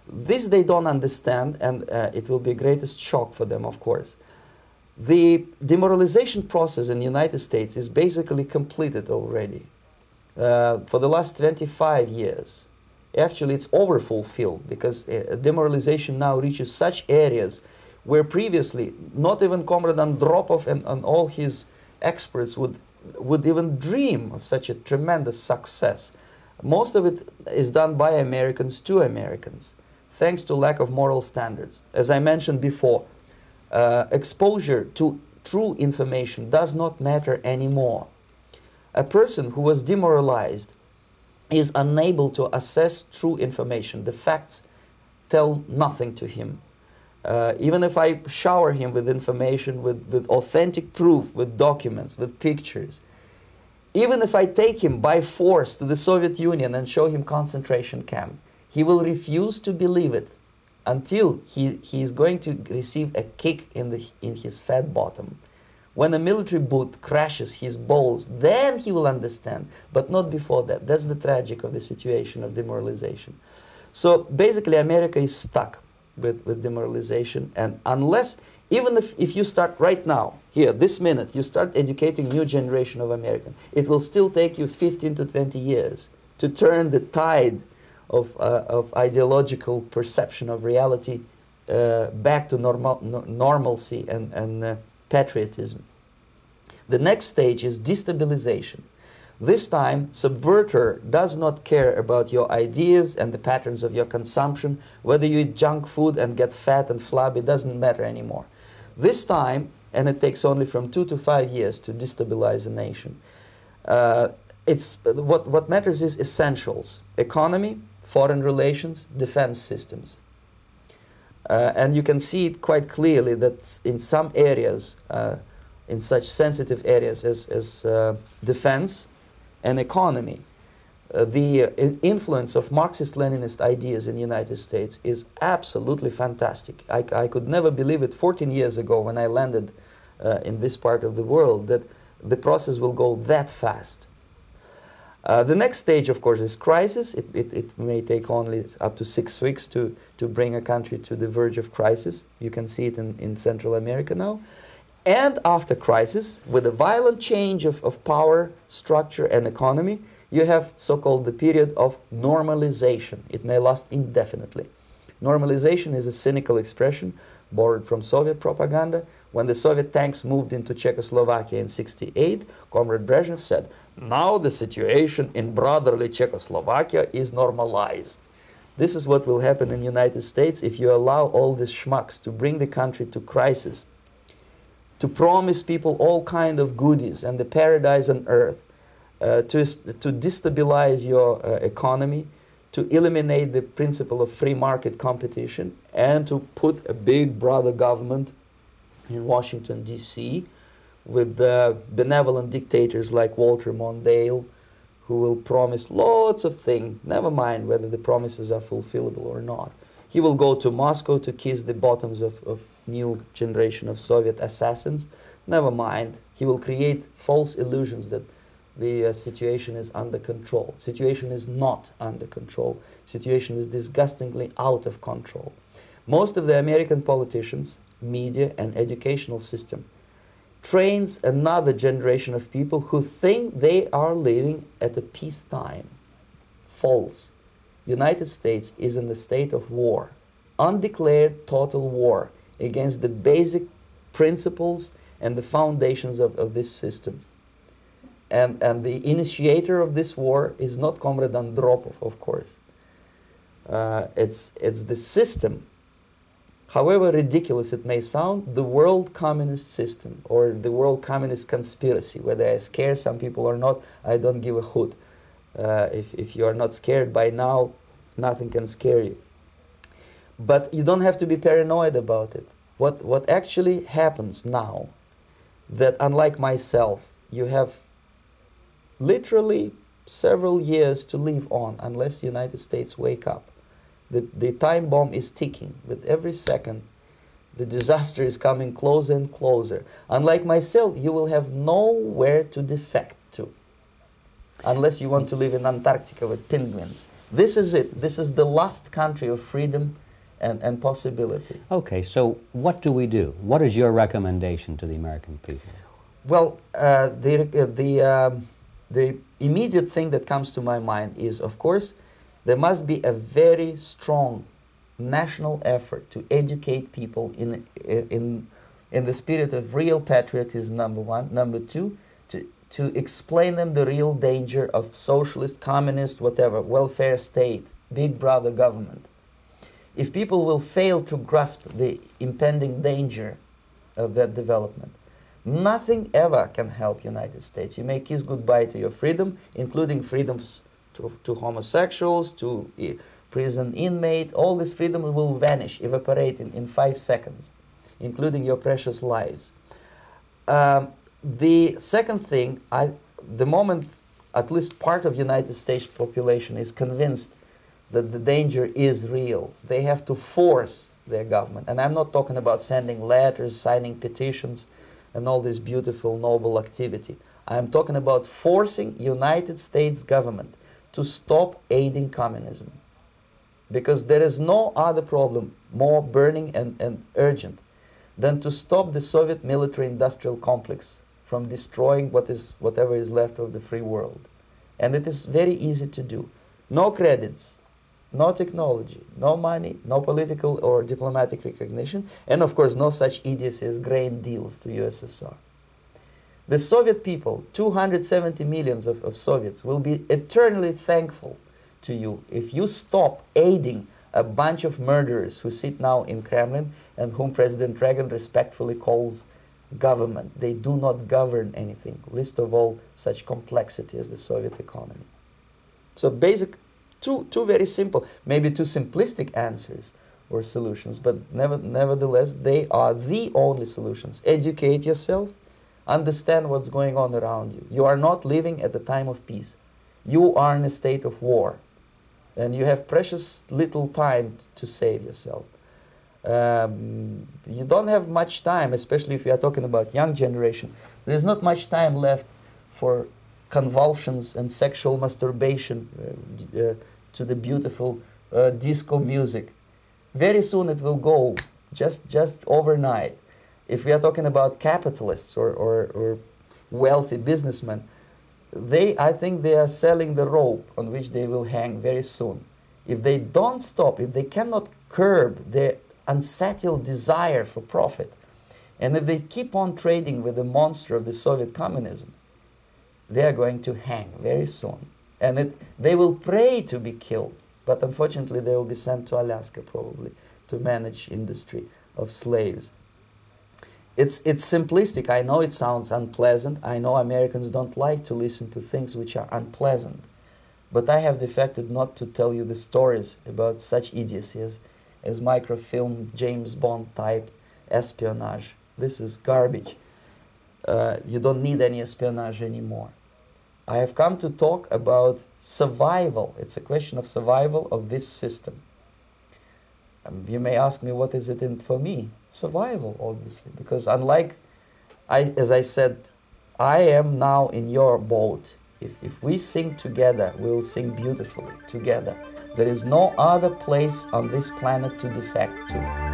This they don't understand, and uh, it will be a greatest shock for them, of course. The demoralization process in the United States is basically completed already. Uh, for the last 25 years, actually, it's overfulfilled because uh, demoralization now reaches such areas where previously not even Comrade Andropov and, and all his experts would, would even dream of such a tremendous success. Most of it is done by Americans to Americans, thanks to lack of moral standards. As I mentioned before, uh, exposure to true information does not matter anymore. A person who was demoralized is unable to assess true information. The facts tell nothing to him. Uh, even if I shower him with information, with, with authentic proof, with documents, with pictures, even if I take him by force to the Soviet Union and show him concentration camp, he will refuse to believe it until he, he is going to receive a kick in, the, in his fat bottom. When a military boot crashes his balls, then he will understand, but not before that. That's the tragic of the situation of demoralization. So basically, America is stuck with, with demoralization, and unless, even if, if you start right now, here, this minute, you start educating new generation of American, it will still take you 15 to 20 years to turn the tide of, uh, of ideological perception of reality uh, back to normal, no, normalcy and, and uh, patriotism. The next stage is destabilization. This time, subverter does not care about your ideas and the patterns of your consumption. Whether you eat junk food and get fat and flabby doesn't matter anymore. This time, and it takes only from two to five years to destabilize a nation. Uh, it's, what, what matters is essentials economy, foreign relations, defense systems. Uh, and you can see it quite clearly that in some areas, uh, in such sensitive areas as, as uh, defense and economy, uh, the uh, influence of Marxist-Leninist ideas in the United States is absolutely fantastic. I, I could never believe it 14 years ago when I landed uh, in this part of the world that the process will go that fast. Uh, the next stage, of course, is crisis. It, it, it, may take only up to six weeks to, to bring a country to the verge of crisis. You can see it in, in Central America now. And after crisis, with a violent change of, of power, structure, and economy, you have so-called the period of normalization. It may last indefinitely. Normalization is a cynical expression borrowed from Soviet propaganda. When the Soviet tanks moved into Czechoslovakia in 68, Comrade Brezhnev said, now the situation in brotherly Czechoslovakia is normalized. This is what will happen in the United States if you allow all these schmucks to bring the country to crisis, to promise people all kind of goodies and the paradise on earth, uh, to, to destabilize your uh, economy, to eliminate the principle of free market competition, and to put a big brother government in Washington, D.C., with the benevolent dictators like Walter Mondale, who will promise lots of things, never mind whether the promises are fulfillable or not. He will go to Moscow to kiss the bottoms of, of new generation of Soviet assassins. Never mind. He will create false illusions that the uh, situation is under control. Situation is not under control. Situation is disgustingly out of control. Most of the American politicians, media, and educational system trains another generation of people who think they are living at a peacetime. False. United States is in the state of war, undeclared total war against the basic principles and the foundations of, of this system. And, and the initiator of this war is not Comrade Andropov, of course. Uh, it's, it's the system However ridiculous it may sound, the world communist system or the world communist conspiracy, whether I scare some people or not, I don't give a hoot. Uh, if, if you are not scared by now, nothing can scare you. But you don't have to be paranoid about it. What, what actually happens now, that unlike myself, you have literally several years to live on unless the United States wake up. The, the time bomb is ticking with every second. The disaster is coming closer and closer. Unlike myself, you will have nowhere to defect to unless you want to live in Antarctica with penguins. This is it. This is the last country of freedom and, and possibility. Okay, so what do we do? What is your recommendation to the American people? Well, uh, the, uh, the, um, the immediate thing that comes to my mind is, of course, there must be a very strong national effort to educate people in, in, in the spirit of real patriotism, number one. Number two, to, to explain them the real danger of socialist, communist, whatever, welfare state, big brother government. If people will fail to grasp the impending danger of that development, nothing ever can help United States. You may kiss goodbye to your freedom, including freedoms to, to homosexuals, to uh, prison inmate, all this freedom will vanish, evaporate in, in five seconds, including your precious lives. Um, the second thing, I, the moment at least part of United States population is convinced that the danger is real, they have to force their government. And I'm not talking about sending letters, signing petitions, and all this beautiful, noble activity. I'm talking about forcing United States government to stop aiding communism. Because there is no other problem more burning and, and urgent than to stop the Soviet military industrial complex from destroying what is, whatever is left of the free world. And it is very easy to do. No credits, no technology, no money, no political or diplomatic recognition, and of course, no such idiocy as grain deals to USSR. The Soviet people, 270 millions of, of Soviets, will be eternally thankful to you if you stop aiding a bunch of murderers who sit now in Kremlin and whom President Reagan respectfully calls government. They do not govern anything, least of all such complexity as the Soviet economy. So basic, two, two very simple, maybe two simplistic answers or solutions, but never, nevertheless, they are the only solutions. Educate yourself, Understand what's going on around you. You are not living at the time of peace. You are in a state of war. And you have precious little time to save yourself. Um, you don't have much time, especially if you are talking about young generation. There's not much time left for convulsions and sexual masturbation uh, uh, to the beautiful uh, disco music. Very soon it will go, just, just overnight. If we are talking about capitalists or, or, or wealthy businessmen, they, I think they are selling the rope on which they will hang very soon. If they don't stop, if they cannot curb their unsettled desire for profit, and if they keep on trading with the monster of the Soviet communism, they are going to hang very soon. And it, they will pray to be killed, but unfortunately they will be sent to Alaska probably to manage industry of slaves. It's, it's simplistic. I know it sounds unpleasant. I know Americans don't like to listen to things which are unpleasant. But I have defected not to tell you the stories about such idiocy as, as microfilm, James Bond type espionage. This is garbage. Uh, you don't need any espionage anymore. I have come to talk about survival. It's a question of survival of this system. Um, you may ask me, what is it in for me? Survival, obviously, because unlike, I, as I said, I am now in your boat. If, if we sing together, we'll sing beautifully together. There is no other place on this planet to defect to.